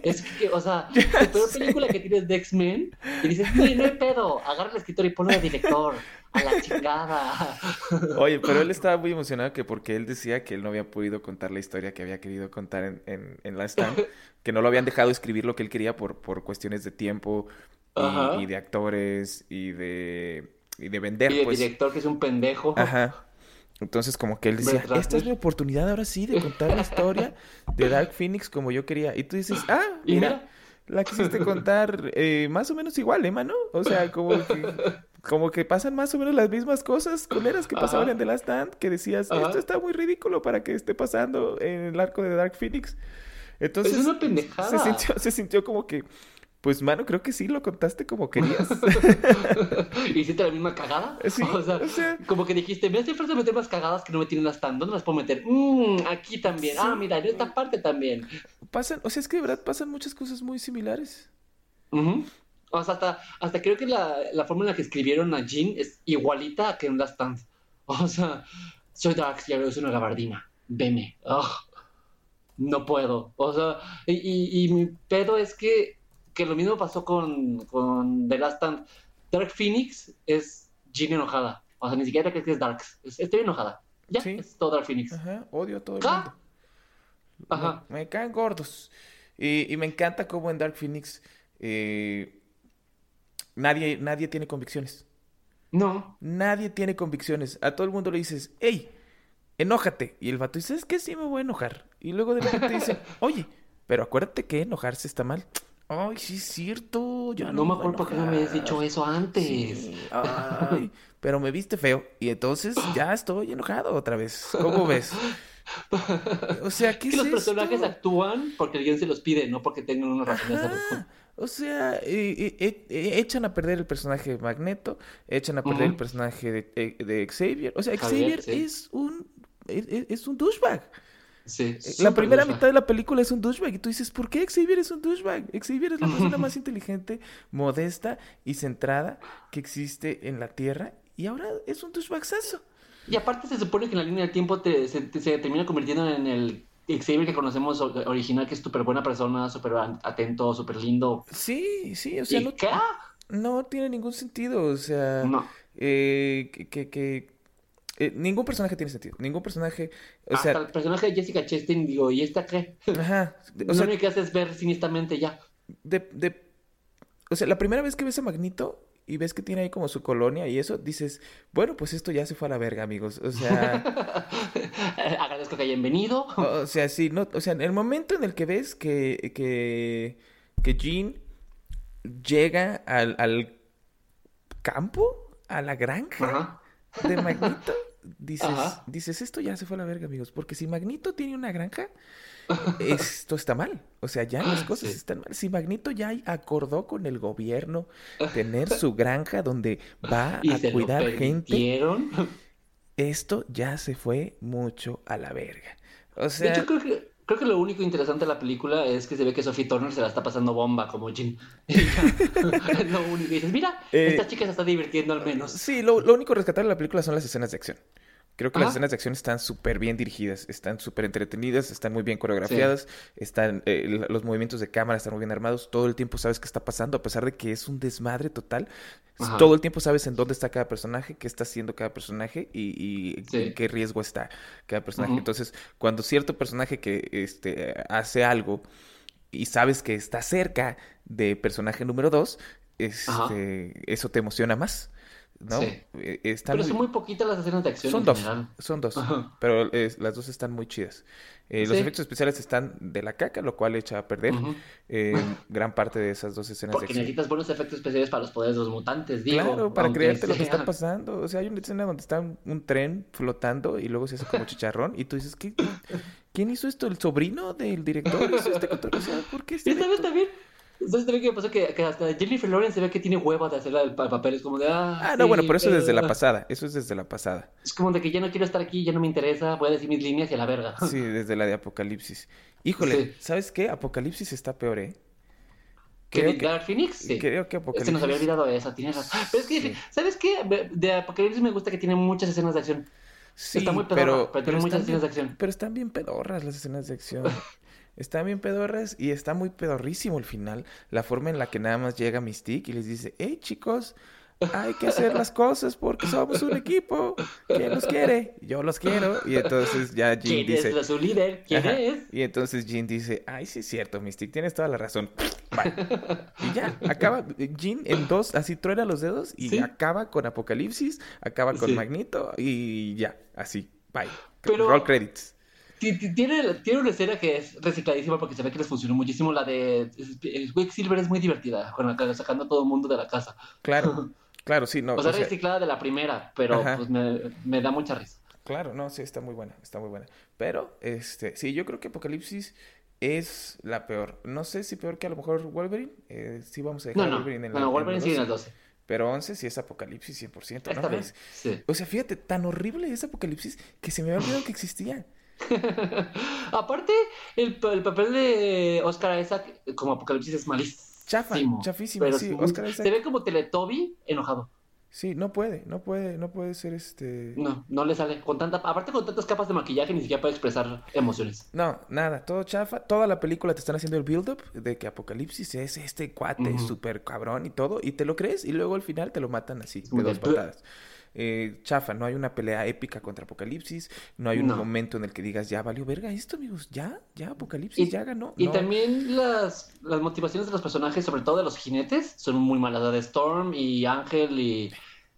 es que, o sea, la peor película que tienes de X-Men y dices, "Sí, no hay pedo, agarra al escritor y ponlo de director, a la chingada. Oye, pero él estaba muy emocionado que porque él decía que él no había podido contar la historia que había querido contar en, en, en Last Stand, que no lo habían dejado escribir lo que él quería por, por cuestiones de tiempo y, de actores y de, y de vender, Y el pues. director que es un pendejo. Ajá. Entonces como que él decía, esta es mi oportunidad ahora sí de contar la historia de Dark Phoenix como yo quería. Y tú dices, ah, mira, mira. la quisiste contar eh, más o menos igual, ¿eh, mano? O sea, como que, como que pasan más o menos las mismas cosas culeras que pasaban Ajá. en The Last Stand, que decías, Ajá. esto está muy ridículo para que esté pasando en el arco de Dark Phoenix. Entonces, es una se pendejada. sintió, se sintió como que, pues, mano, creo que sí lo contaste como querías. ¿Hiciste la misma cagada? Sí, o, sea, o sea- como que dijiste, me hace falta meter más cagadas que no me tienen las tan. ¿Dónde las puedo meter? Mmm, aquí también. Ah, Sí. mira, en esta parte también. Pasan, o sea, es que de verdad pasan muchas cosas muy similares. O sea, hasta, hasta creo que la, la forma en la que escribieron a Jean es igualita a que en Last Stand. O sea, soy Darks y ahora uso una gabardina. Veme. No puedo. O sea, y, y- y mi pedo es que, que lo mismo pasó con, con The Last Stand. Dark Phoenix es Jean enojada. O sea, ni siquiera crees que es Darks. Es- estoy enojada. Ya, Sí. es todo Dark Phoenix. Ajá, odio a todo el mundo. Ajá. Me, me caen gordos. Y, y me encanta cómo en Dark Phoenix eh, nadie, nadie tiene convicciones. No. Nadie tiene convicciones. A todo el mundo le dices, hey, enójate. Y el vato dice, es que sí me voy a enojar. Y luego de repente dice, oye, pero acuérdate que enojarse está mal. Ay, sí es cierto. Ya No me acuerdo qué no me habías enojar". dicho eso antes. Sí, ay, pero me viste feo. Y entonces ya estoy enojado otra vez. ¿Cómo ves? O sea, ¿qué que es los personajes actúan porque el guion se los pide, no porque tengan una razón de hacerlo. O sea, eh, eh, eh, echan a perder el personaje de Magneto, echan a perder el personaje de, de Xavier. O sea, Javier, Xavier sí. es un es, es- es un douchebag. Sí, Eh, La primera douchebag. mitad de la película es un douchebag y tú dices, ¿por qué Xavier es un douchebag? Xavier es la persona más inteligente, modesta y centrada que existe en la Tierra y ahora es un douchebagsazo. Y aparte se supone que en la línea del tiempo te- se, te- se termina convirtiendo en el Xavier que conocemos original, que es súper buena persona, súper atento, súper lindo. Sí, sí, o sea, ¿Y no, qué? no tiene ningún sentido, o sea... No. eh, que, que- que- eh, ningún personaje tiene sentido. Ningún personaje. O Hasta sea, el personaje de Jessica Chastain, digo, ¿y esta qué? ajá. O Lo sea, único que hace es ver sinistramente ya. de, de- o sea, la primera vez que ves a Magneto y ves que tiene ahí como su colonia y eso, dices, bueno, pues esto ya se fue a la verga, amigos. O sea, Agradezco que hayan venido. o sea, sí, no, o sea, en el momento en el que ves que, que, que Jean llega al, al campo, a la granja. Ajá. de Magneto, dices, Ajá. dices, esto ya se fue a la verga, amigos, porque si Magneto tiene una granja, esto está mal. O sea, ya las cosas Sí. están mal. Si Magneto ya acordó con el gobierno tener su granja donde va Y a se cuidar lo gente, esto ya se fue mucho a la verga. O sea, creo que, creo que lo único interesante de la película es que se ve que Sophie Turner se la está pasando bomba como es lo único. Y dices, mira, Eh, esta chica se está divirtiendo al menos. Sí, lo, lo único rescatable de la película son las escenas de acción. Creo que las escenas de acción están súper bien dirigidas, están súper entretenidas, están muy bien coreografiadas, están, eh, los movimientos de cámara están muy bien armados, todo el tiempo sabes qué está pasando, a pesar de que es un desmadre total, Ajá. todo el tiempo sabes en dónde está cada personaje, qué está haciendo cada personaje y, y Sí. en qué riesgo está cada personaje. Entonces, cuando cierto personaje que este, hace algo y sabes que está cerca de personaje número dos, este, eso te emociona más. ¿No? Sí. Eh, está Pero son muy poquitas las escenas de acción son en dos, general. son dos, Ajá. pero eh, las dos están muy chidas. Eh, los efectos especiales están de la caca, lo cual echa a perder eh, gran parte de esas dos escenas de Porque acción. necesitas buenos efectos especiales para los poderes de los mutantes, digo. Claro, para creerte lo que está pasando. O sea, hay una escena donde está un, un tren flotando y luego se hace como chicharrón y tú dices, ¿qué, ¿quién hizo esto? ¿El sobrino del director hizo este cotorreo? O sea, ¿por qué este Y también, ¿sabes también qué pasó? Que, que hasta Jennifer Lawrence se ve que tiene hueva de hacer el pa- papel. Es como de, ah, Ah, no, sí, bueno, pero eso es desde la pasada. Eso es desde la pasada. Es como de que ya no quiero estar aquí, ya no me interesa, voy a decir mis líneas y a la verga. Sí, desde la de Apocalipsis. Híjole, Sí. ¿sabes qué? Apocalipsis está peor, ¿eh? ¿Que Creo que, Dark Phoenix? Sí. creo que Se Apocalipsis... nos había olvidado eso, tienes razón. Pero es que, Sí. ¿sabes qué? De Apocalipsis me gusta que tiene muchas escenas de acción. Sí, Está muy pedorra, pero, pero tiene muchas están escenas de bien- acción. pero están bien pedorras las escenas de acción. Están bien pedorras y está muy pedorrísimo el final. La forma en la que nada más llega Mystique y les dice, hey chicos, hay que hacer las cosas porque somos un equipo. ¿Quién los quiere? Yo los quiero. Y entonces ya Jean ¿Quién dice... es la- su líder? ¿Quién Ajá. es? Y entonces Jean dice, ay, sí es cierto, Mystique, tienes toda la razón. Bye. Y ya, acaba, Jean en dos, así truena los dedos y Sí. acaba con Apocalipsis, acaba con Sí. Magneto y ya, así, bye. Pero- Roll credits. Ti- ti- Tiene, tiene una escena que es recicladísima porque se ve que les funcionó muchísimo. La de Quicksilver es muy divertida, con la, sacando a todo el mundo de la casa. Claro, claro, sí, no, O sea, o sea, reciclada de la primera, pero Ajá. pues me, me da mucha risa. claro, no, sí, está muy buena, está muy buena. Pero, este, sí, yo creo que Apocalipsis es la peor. No sé si peor que a lo mejor Wolverine. Eh, sí vamos a dejar No, a no, Wolverine en la no, en Wolverine la sigue en 12. el 12. Pero 11 sí es Apocalipsis 100%, ¿no? Está bien, Es- sí. O sea, fíjate, tan horrible es Apocalipsis que se me había olvidado que existía. Aparte, el, pa- el papel de Oscar Isaac como Apocalipsis es malísimo. Chafa, chafísimo, pero sí, Oscar Isaac. Se ve como Teletobi enojado. Sí, no puede, no puede, no puede ser este... No, no le sale. Con tanta, aparte con tantas capas de maquillaje ni siquiera puede expresar emociones. No, nada, todo chafa. Toda la película te están haciendo el build-up de que Apocalipsis es este cuate Ujú. súper cabrón y todo, y te lo crees, y luego al final te lo matan así, de dos patadas. Eh, chafa, no hay una pelea épica contra Apocalipsis, no hay un No. momento en el que digas, ya valió verga esto, amigos, ya, ya Apocalipsis, Y- ya ganó. Y No. también las, las motivaciones de los personajes, sobre todo de los jinetes, son muy malas. La de Storm y Ángel y...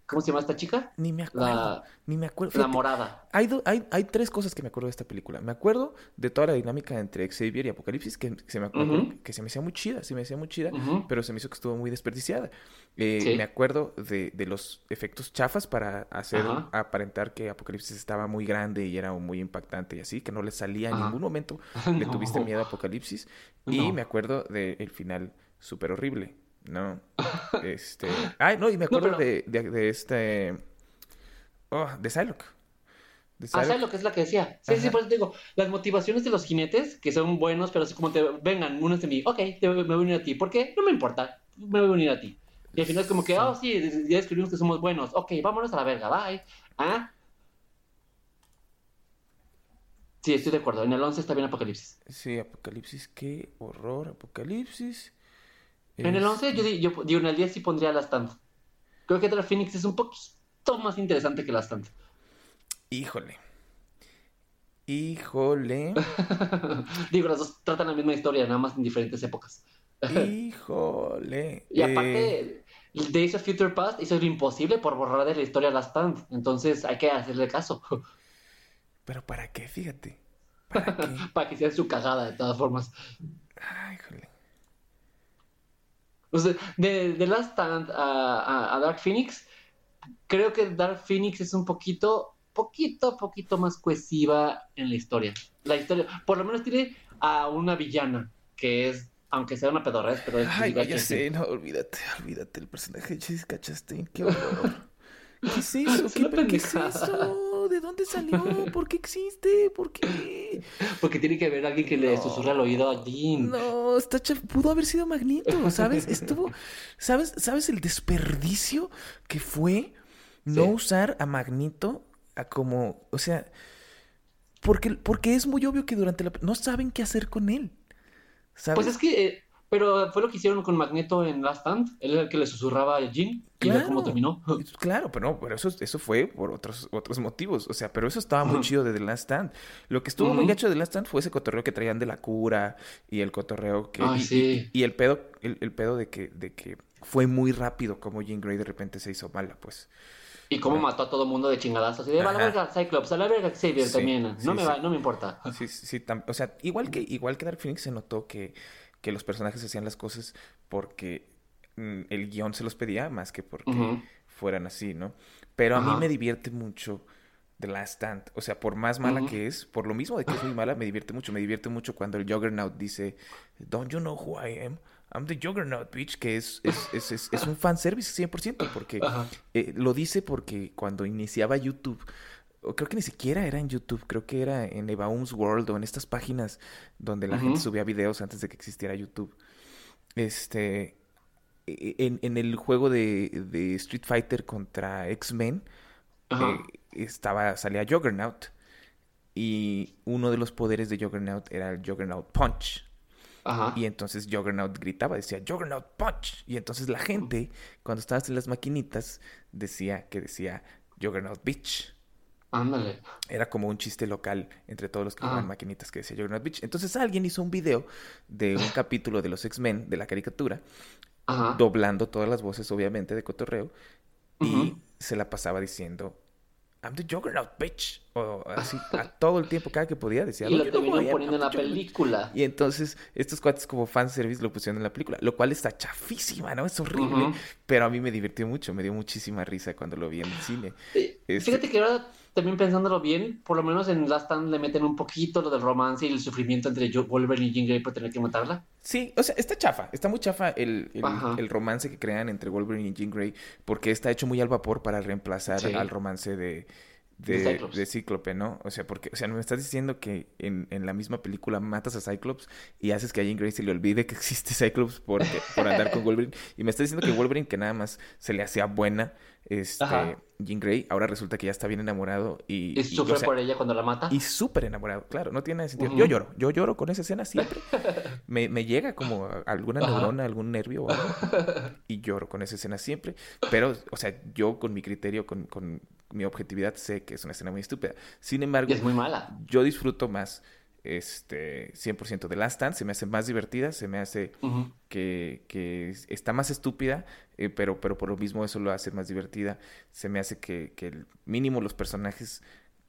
¿Cómo se llama esta chica? Ni me acuerdo, La, ni me acuerdo. la Fíjate, morada. Hay, do- hay, hay tres cosas que me acuerdo de esta película. Me acuerdo de toda la dinámica entre Xavier y Apocalipsis, que, que se me, acuerdo que se me hacía muy chida, se me hacía muy chida, pero se me hizo que estuvo muy desperdiciada. Eh, Sí. Me acuerdo de, de los efectos chafas para hacer Ajá. aparentar que Apocalipsis estaba muy grande y era muy impactante y así, que no le salía en ningún momento le tuviste miedo a Apocalipsis. Y me acuerdo del final súper horrible, ¿no? Este... Ay, no, y me acuerdo pero- de, de, de este... Oh, de Psylocke. De Ah, Psylocke. ¿sabes lo que es la que decía? Sí, sí, por eso te digo, las motivaciones de los jinetes, que son buenos, pero así como te vengan, uno de mí, ok, te, me voy a unir a ti. ¿Por qué? No me importa, me voy a unir a ti. Y al final es como que, oh, sí, ya descubrimos que somos buenos. Ok, vámonos a la verga, bye. ¿Ah? Sí, estoy de acuerdo. En el 11 está bien Apocalipsis. Sí, Apocalipsis, qué horror, Apocalipsis. En el Es- 11, yo, di- yo digo, en el 10 sí pondría Last Stand. Creo que Dark Phoenix es un poquito más interesante que Last Stand. Híjole. Híjole. digo, las dos tratan la misma historia, nada más en diferentes épocas. Híjole. Y Eh, aparte, Days of Future Past hizo lo imposible por borrar de la historia Last Stand. Entonces hay que hacerle caso Pero ¿para qué? Fíjate. ¿Para qué? para que sea su cagada de todas formas. Ay, híjole. O sea, de, de Last Stand a, a- a Dark Phoenix, creo que Dark Phoenix es un poquito, poquito, poquito más cohesiva en la historia. La historia, por lo menos tiene a una villana, que es, aunque sea una pedorra, pero es Ay, ya sé, no, olvídate, olvídate el personaje de Jessica Chastain, qué horror. ¿Qué es eso? Es ¿Qué, qué es pendejada. ¿De dónde salió? ¿Por qué existe? ¿Por qué? Porque tiene que haber alguien que le susurra al oído a Jean. No, está chaf- pudo haber sido Magneto, ¿sabes? Estuvo, ¿sabes? ¿Sabes el desperdicio que fue no Sí. usar a Magneto a como, o sea, porque, porque es muy obvio que durante la no saben qué hacer con él. ¿Sabes? Pues es que, eh, pero fue lo que hicieron con Magneto en Last Stand. Él era el que le susurraba a Jean y ver cómo Claro. terminó. Claro, pero no, pero eso, eso fue por otros, otros motivos. O sea, pero eso estaba muy chido de The Last Stand. Lo que estuvo muy gacho de The Last Stand fue ese cotorreo que traían de la cura y el cotorreo que. Ay, y, sí. y- y el pedo, el, el pedo de que, de que fue muy rápido como Jean Grey de repente se hizo mala, pues. Y cómo mató a todo mundo de chingadazos. Y de, a la verga, Cyclops, a la verga, Xavier Sí, también. No sí, me va, no me importa. Sí, sí, o sea, igual que, igual que Dark Phoenix se notó que, que los personajes hacían las cosas porque mm, el guion se los pedía más que porque fueran así, ¿no? Pero a mí me divierte mucho The Last Stand. O sea, por más mala que es, por lo mismo de que muy mala, me divierte mucho. Me divierte mucho cuando el Juggernaut dice, Don't you know who I am? I'm the Juggernaut, bitch, que es, es, es, es, es un fanservice 100%, porque eh, lo dice porque cuando iniciaba YouTube, creo que ni siquiera era en YouTube, creo que era en Ebaum's World o en estas páginas donde la gente subía videos antes de que existiera YouTube. Este, e- en, en el juego de, de Street Fighter contra X-Men, eh, estaba, salía Juggernaut y uno de los poderes de Juggernaut era el Juggernaut Punch. Ajá. Y entonces Juggernaut gritaba, decía Juggernaut Punch. Y entonces la gente, cuando estabas en las maquinitas, decía que decía Juggernaut Bitch. Ándale. Era como un chiste local entre todos los que Ah. jugaban maquinitas que decía Juggernaut Bitch. Entonces alguien hizo un video de un capítulo de los X-Men, de la caricatura, Ajá. doblando todas las voces, obviamente, de cotorreo. Y se la pasaba diciendo, I'm the Juggernaut Bitch. O así, a todo el tiempo, cada que podía, decía, Y lo "Don't you know who I terminó am? poniendo en la the Juggernaut". película. Y entonces estos cuates como fanservice lo pusieron en la película, lo cual está chafísima, ¿no? Es horrible, pero a mí me divirtió mucho, me dio muchísima risa cuando lo vi en el cine. Eh, Este- Fíjate que ahora también pensándolo bien, por lo menos en Last Stand le meten un poquito lo del romance y el sufrimiento entre Wolverine y Jean Grey por tener que matarla. Sí, o sea, está chafa, está muy chafa el, el, romance que crean entre Wolverine y Jean Grey, porque está hecho muy al vapor para reemplazar Sí. al romance de, de, De Cíclope, ¿no? O sea, porque, o sea, me estás diciendo que en, en la misma película matas a Cyclops y haces que a Jean Grey se le olvide que existe Cyclops por, por andar con Wolverine. Y me estás diciendo que Wolverine, que nada más se le hacía buena, este, Ajá. Jean Grey, ahora resulta que ya está bien enamorado y... Y y, sufre o sea, por ella cuando la mata. y súper enamorado, claro, no tiene nada de sentido. Yo lloro, yo lloro con esa escena siempre. Me, me llega como alguna Ajá. neurona, algún nervio o algo, y lloro con esa escena siempre. Pero, o sea, yo con mi criterio, con, con mi objetividad, sé que es una escena muy estúpida. Sin embargo, Y es muy mala. yo disfruto más este 100% de Last Stand, se me hace más divertida, se me hace que, que es- está más estúpida, eh, pero, pero por lo mismo eso lo hace más divertida. Se me hace que, que el mínimo los personajes,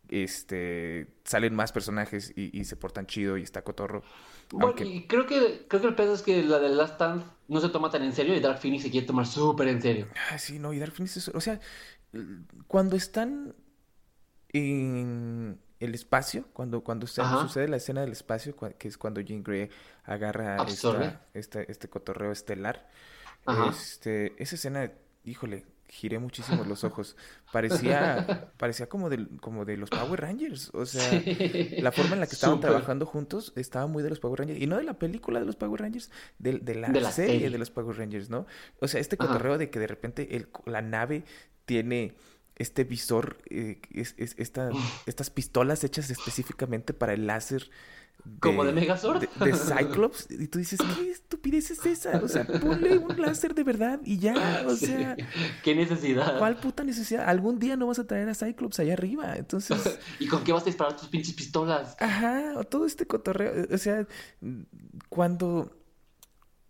este, salen más personajes y, y se portan chido y está cotorro. Bueno, Aunque- y creo que, creo que el pedo es que la de Last Stand no se toma tan en serio y Dark Phoenix se quiere tomar súper en serio. Ah, sí, no, y Dark Phoenix es- o sea, cuando están en el espacio, cuando, cuando se- sucede la escena del espacio, que es cuando Jean Grey agarra esta, este, cotorreo estelar, este, esa escena, híjole, giré muchísimo los ojos. Parecía, parecía como de, como de los Power Rangers. O sea, Sí. la forma en la que estaban trabajando juntos estaba muy de los Power Rangers. Y no de la película de los Power Rangers, de, de la, De la serie, serie. de los Power Rangers, ¿no? O sea, este Ajá. cotorreo de que de repente el, la nave tiene este visor, eh, es, es- esta- estas pistolas hechas específicamente para el láser. Como de Megazord. De, de Cyclops. Y tú dices, ¿qué estupidez es esa? O sea, ponle un láser de verdad y ya. O Sí. sea, ¿Qué necesidad? ¿cuál puta necesidad? Algún día no vas a traer a Cyclops allá arriba. Entonces, ¿Y con qué vas a disparar tus pinches pistolas? ajá, o todo este cotorreo. O sea, cuando.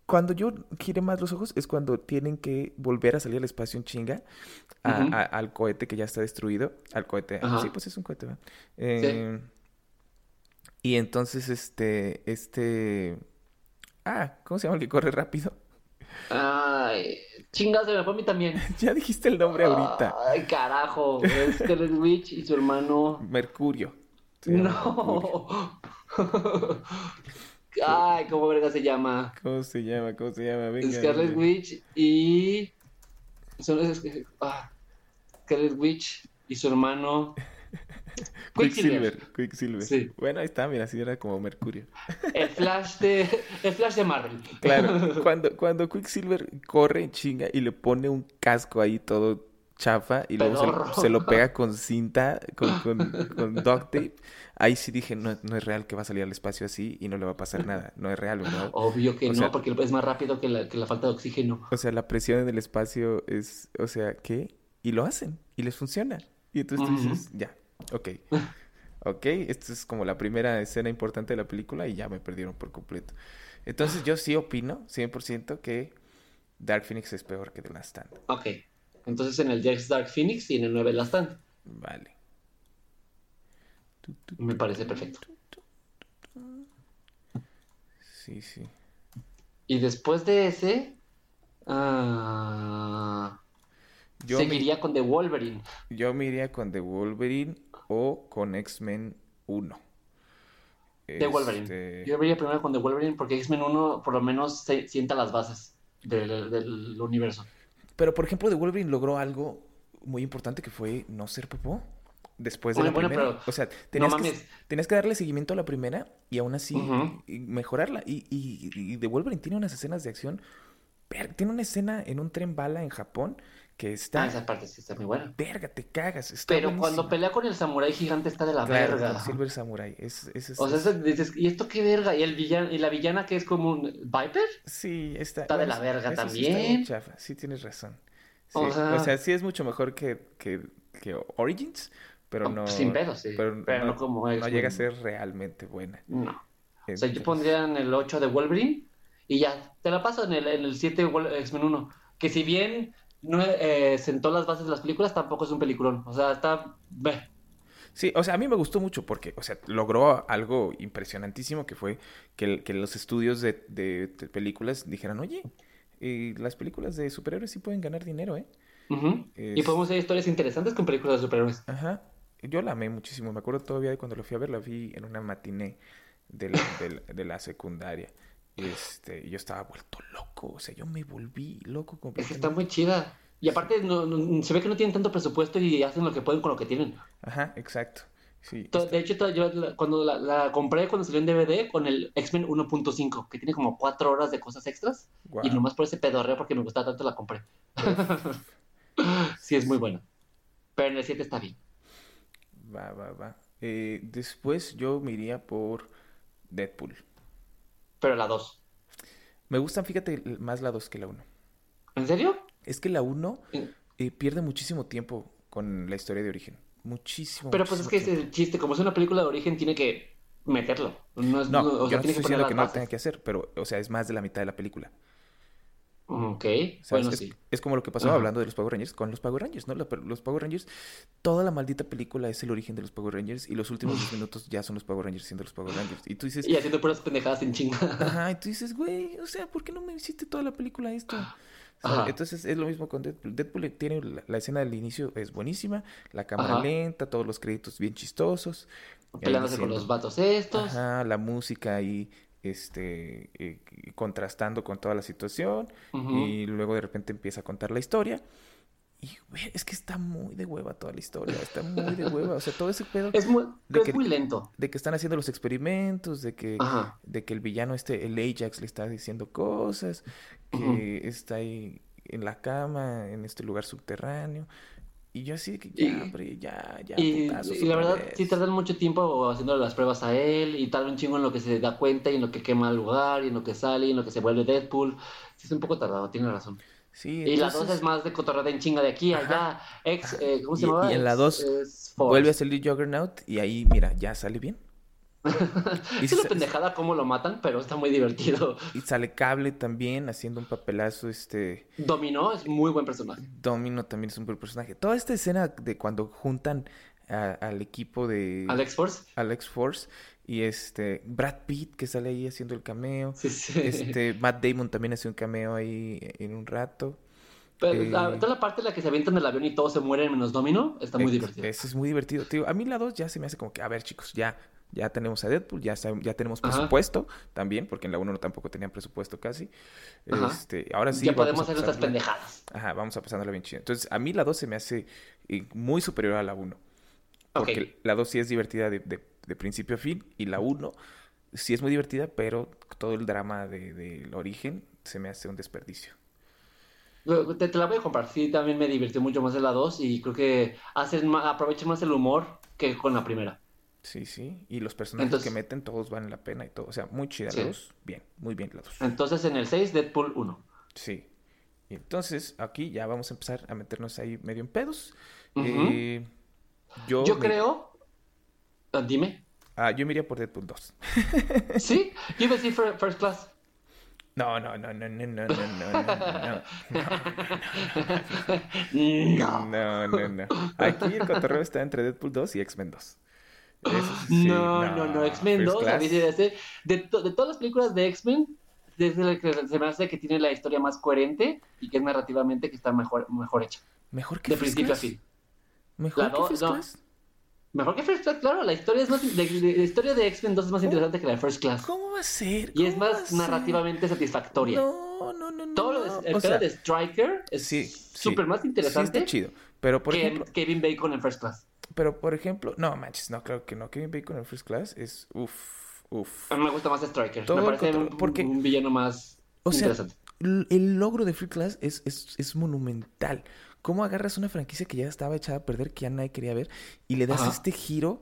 Cuando yo gire más los ojos es cuando tienen que volver a salir al espacio en chinga a- Ujú. a- al cohete que ya está destruido. Al cohete. Ajá. Sí, pues es un cohete, ¿verdad? Eh, Y entonces, este, este... Ah, ¿cómo se llama el que corre rápido? Ay, chingas, a mí también. Ya dijiste el nombre ahorita. Ay, carajo. Es Scarlet Witch y su hermano. Mercurio. Llama Mercurio. Ay, ¿cómo verga se llama? ¿Cómo se llama? ¿Cómo se llama? Venga. Scarlet venga. Witch y. son- es- ah, Scarlet Witch y su hermano. Quicksilver. Quicksilver. Sí. Bueno, ahí está, mira, así era como Mercurio. El Flash de. El Flash de Marvel. Claro, cuando, cuando Quicksilver corre en chinga y le pone un casco ahí todo chafa y luego se, lo pega con cinta, con, con, con duct tape, ahí sí dije, no, no es real que va a salir al espacio así y no le va a pasar nada. No es real. Obvio que O no, sea- porque es más rápido que la, que la falta de oxígeno. O sea, la presión en el espacio es, o sea, ¿qué? Y lo hacen, y les funciona. Y entonces tú dices, ya, ok. Ok, esta es como la primera escena importante de la película y ya me perdieron por completo. Entonces yo sí opino, 100%, que Dark Phoenix es peor que The Last Stand. Ok. Entonces en el 10 Dark Phoenix y en el 9 Last Stand. Vale. Me parece perfecto. Sí, sí. Y después de ese. ah, Yo me, seguiría con The Wolverine. yo me iría con The Wolverine o con X-Men 1. The Wolverine. Este, Yo iría primero con The Wolverine porque X-Men 1 por lo menos se, sienta las bases del, del universo. Pero, por ejemplo, The Wolverine logró algo muy importante que fue no ser popó. Después de Bueno, la bueno, primera. O sea, tenías, no que, tenías que darle seguimiento a la primera y aún así mejorarla. Y, y, y The Wolverine tiene unas escenas de acción. Tiene una escena en un tren bala en Japón que está. Ah, esa parte sí está muy buena. Verga, te cagas. Está Pero cuando pelea con el samurái gigante está de la Claro, verga. Silver Samurai. Es, es- es- O sea, dices, ¿y esto qué verga? ¿Y, el villano, y la villana que es como un Viper? Sí, está. Está de la verga eso sí está muy también. chafa. Sí, tienes razón. Sí, O O sea- sea, sí es mucho mejor que, que, que Origins, pero no. Sin pedo, sí. Pero, Pero no, no como no llega a ser realmente buena. No. O sea, yo pondría en el 8 de Wolverine y ya, te la paso en el, en el 7 de X-Men 1. Que si bien no eh, sentó las bases de las películas, tampoco es un peliculón. O sea, está... Beh. Sí, o sea, a mí me gustó mucho porque, o sea, logró algo impresionantísimo que fue que, los estudios de, de- de películas dijeran, oye, eh, las películas de superhéroes sí pueden ganar dinero, ¿eh? Y Es- podemos hacer historias interesantes con películas de superhéroes. Ajá. Yo la amé muchísimo. Me acuerdo todavía de cuando lo fui a ver, la vi en una matiné de la, de la- de la secundaria. Este, yo estaba vuelto loco. O sea, yo me volví loco Es que completamente. está muy chida. Y aparte, no, no- se ve que no tienen tanto presupuesto y hacen lo que pueden con lo que tienen. Ajá, exacto. Sí, De hecho, yo la- cuando la, la compré cuando salió en DVD con el X-Men 1.5, que tiene como cuatro horas de cosas extras, y nomás por ese pedorreo porque me gustaba tanto la compré. sí, es muy buena. Pero en el 7 está bien. Va, va, va. Eh, después yo me iría por Deadpool. Pero la 2. Me gustan, fíjate, más la 2 que la 1. ¿En serio? Es que la 1 Sí. eh, pierde muchísimo tiempo con la historia de origen. Muchísimo, Pero pues es que muchísimo es el chiste, como es una película de origen, tiene que meterlo. No, es, No, no- o yo sea, no tiene estoy que diciendo las que no lo tenga que hacer, pero, o sea, es más de la mitad de la película. Ok, bueno, es, sí. es como lo que pasó Ajá. hablando de los Power Rangers con los Power Rangers, ¿no? La- los Power Rangers, toda la maldita película es el origen de los Power Rangers y los últimos 10 minutos ya son los Power Rangers siendo los Power Rangers. Y tú dices, Y haciendo puras pendejadas sin chinga. ajá, y tú dices, güey, o sea, ¿por qué no me hiciste toda la película esto? ¿Sabes? Ajá. Entonces es lo mismo con Deadpool. Deadpool tiene la, la escena del inicio es buenísima, la cámara Ajá. lenta, todos los créditos bien chistosos. ahí Peleándose con diciendo- los vatos estos. Ajá, la música ahí, este, eh, contrastando con toda la situación. Ujú. Y luego de repente empieza a contar la historia. Y es que está muy de hueva toda la historia. Está muy de hueva. O sea, todo ese pedo Es muy, de es que- muy lento. de que están haciendo los experimentos, de que, Ajá. de que el villano este, el Ajax, le está diciendo cosas, que Ujú. está ahí en la cama, en este lugar subterráneo. Y yo así que Y- ya, hombre, ya, ya, Y, putazos y la verdad, sí tardan mucho tiempo haciendo las pruebas a él y tarda un chingo en lo que se da cuenta y en lo que quema el lugar y en lo que sale y en lo que se vuelve Deadpool. Sí, es un poco tardado, tiene razón. Sí, Y la 2 entonces es más de cotorreo en chinga de aquí a allá. Ex, eh, ¿Cómo se Y- llama? y en la Ex- dos es Force. vuelve a salir Juggernaut y ahí, mira, ya sale bien. Y Es una pendejada cómo lo matan, pero está muy divertido. Y sale Cable también haciendo un papelazo, este... Dominó es muy buen personaje. Domino también es un buen personaje. Toda esta escena de cuando juntan a- al equipo de Alex Force. Alex Force y este Brad Pitt que sale ahí haciendo el cameo. Sí, sí. Este Matt Damon también hace un cameo ahí en un rato. Pero eh, la- toda la parte en la que se avientan del avión y todos se mueren menos Domino está muy divertido. Eso es muy divertido. Digo, a mí la 2 ya se me hace como que, a ver chicos, ya, ya tenemos a Deadpool, ya, ya tenemos Ajá. presupuesto también, porque en la 1 no tampoco tenían presupuesto casi. Ajá. Este, ahora sí ya podemos a hacer nuestras pendejadas. Ajá, vamos a pasándola bien chido. Entonces, a mí la 2 se me hace eh, muy superior a la 1. Porque la 2 sí es divertida de, de- de principio a fin y la 1 sí es muy divertida, pero todo el drama de- del origen se me hace un desperdicio. Te, te la voy a comprar. Sí, también me divirtió mucho más en la 2 y creo que hacen aprovechan más el humor que con la primera. Sí, sí. Y los personajes Entonces- que meten, todos valen la pena y todo. O sea, muy chida Sí. la 2. Bien, muy bien la 2. Entonces en el 6, Deadpool 1. Sí. Y entonces aquí ya vamos a empezar a meternos ahí medio en pedos. Eh, yo, Yo me- creo. ah, Dime. Ah, yo me iría por Deadpool 2. ¿Sí? Yo iba a decir fir- First Class. No, no, no, no, no, no, no, no, no, No. no, no, no. Aquí el cotorreo está entre Deadpool 2 y X-Men 2. Sí, no, no, no, X-Men First 2, a mí se me hace- de, to- de todas las películas de X-Men, desde la que se me hace que tiene la historia más coherente y que es narrativamente que está mejor, mejor hecha. Mejor que De First principio a Class. fin. Mejor La que First no. Class. Mejor que First Class, claro, la historia, es más, de- de- la historia de X-Men 2 es más interesante que la de First Class. ¿Cómo va a ser? Y es ¿Cómo va más a narrativamente satisfactoria. No, no, no, no. Todo lo no. de, el O sea, de Striker es sí, sí. súper más Sí interesante está chido. Pero por que ejemplo, Kevin Bacon en First Class. Pero por ejemplo, no manches, no, claro que no. Kevin Bacon en First Class es uff, uff. A mí me gusta más Striker. Todo me parece control- un, porque- un villano más O sea, interesante. el logro de Free Class es, es, es monumental. ¿Cómo agarras una franquicia que ya estaba echada a perder, que ya nadie quería ver, y le das Ajá. este giro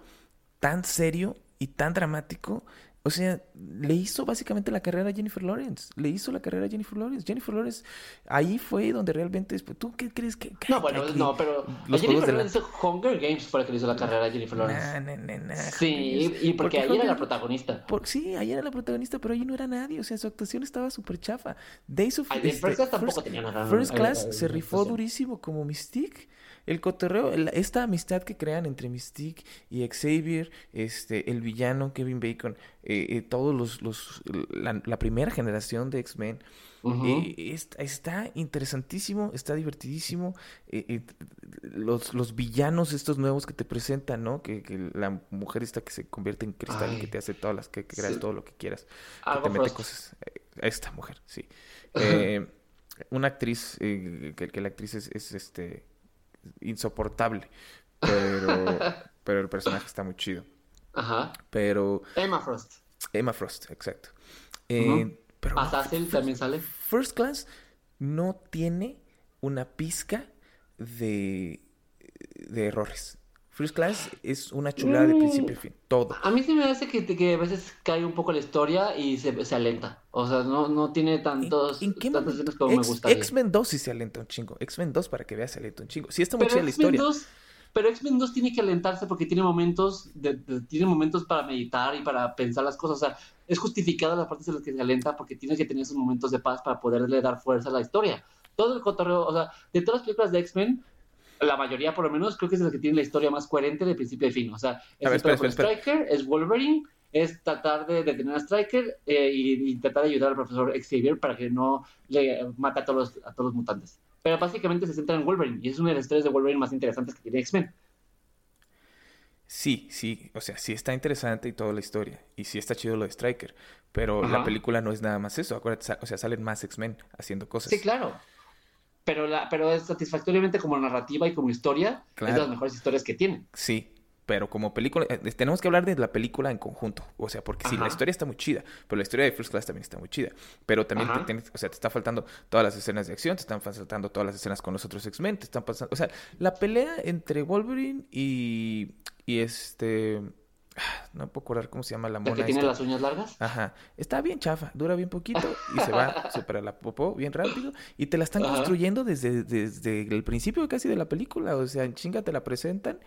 tan serio y tan dramático? O sea, le hizo básicamente la carrera a Jennifer Lawrence. Le hizo la carrera a Jennifer Lawrence. Jennifer Lawrence, ahí fue donde realmente... ¿Tú qué crees que...? No, bueno, que- no, pero los a Jennifer de la- Lawrence Hunger Games fue la que le hizo la carrera a Jennifer Lawrence. Nah, nah, nah, nah, sí, y Games. porque ahí era la protagonista. por- sí, ahí era la protagonista, pero ahí no era nadie. O sea, su actuación estaba súper chafa. Days of Ay, este, First Class tampoco First- tenía nada. First Class se rifó durísimo como Mystique. El cotorreo, esta amistad que crean entre Mystique y Xavier, este, el villano Kevin Bacon, eh, eh, todos los, los la, la primera generación de X-Men, eh, est- está interesantísimo, está divertidísimo. eh, los, los villanos estos nuevos que te presentan, ¿no? Que, que la mujer esta que se convierte en cristal y Ay. que te hace todas las, que, que creas Sí. todo lo que quieras. Que te mete cosas. Esta mujer, sí. Eh, una actriz, eh, que, que, la actriz es, es, este insoportable, pero, pero el personaje está muy chido. Ajá. Pero... Emma Frost. Emma Frost, exacto. Eh, pero Azazel también sale. First Class no tiene una pizca de, de errores. First Class es una chulada de principio a fin, todo. A mí se me hace que, que a veces cae un poco la historia y se, se alenta. O sea, no, no tiene tantos, ¿En, en qué tantas momento? escenas como me X- gustaría. X-Men 2 sí se alenta un chingo. X-Men 2 para que veas se alenta un chingo. Sí está muy chida la historia. 2, pero X-Men 2 tiene que alentarse porque tiene momentos, de, de- tiene momentos para meditar y para pensar las cosas. O sea, es justificada las partes en las que se alenta porque tiene que tener esos momentos de paz para poderle dar fuerza a la historia. Todo el cotorreo, o sea, de todas las películas de X-Men, la mayoría por lo menos creo que es la que tiene la historia más coherente de principio a fin. O sea, es ver, el espera, espera, Stryker, es Wolverine, es tratar de detener a Stryker eh, y, y tratar de ayudar al profesor Xavier para que no le mate a todos, los- a todos los mutantes. Pero básicamente se centra en Wolverine y es una de las historias de Wolverine más interesantes que tiene X-Men. Sí, sí, o sea, sí está interesante y toda la historia. Y sí está chido lo de Striker. Pero la película no es nada más eso. Acuérdate, o sea, salen más X-Men haciendo cosas. Sí, claro. Pero, la, pero es satisfactoriamente como narrativa y como historia, es de las mejores historias que tiene. Sí, pero como película, eh, tenemos que hablar de la película en conjunto. O sea, porque sí, la historia está muy chida, pero la historia de First Class también está muy chida. Pero también te tienes- o sea, te está faltando todas las escenas de acción, te están faltando todas las escenas con los otros X-Men, te están pasando. O sea, la pelea entre Wolverine y. y este. No puedo acordar cómo se llama la La mona. que tiene esta. las uñas largas. Ajá, está bien chafa, dura bien poquito y se va supera la popó bien rápido y te la están Ajá. construyendo desde, desde el principio casi de la película, o sea, en chinga te la presentan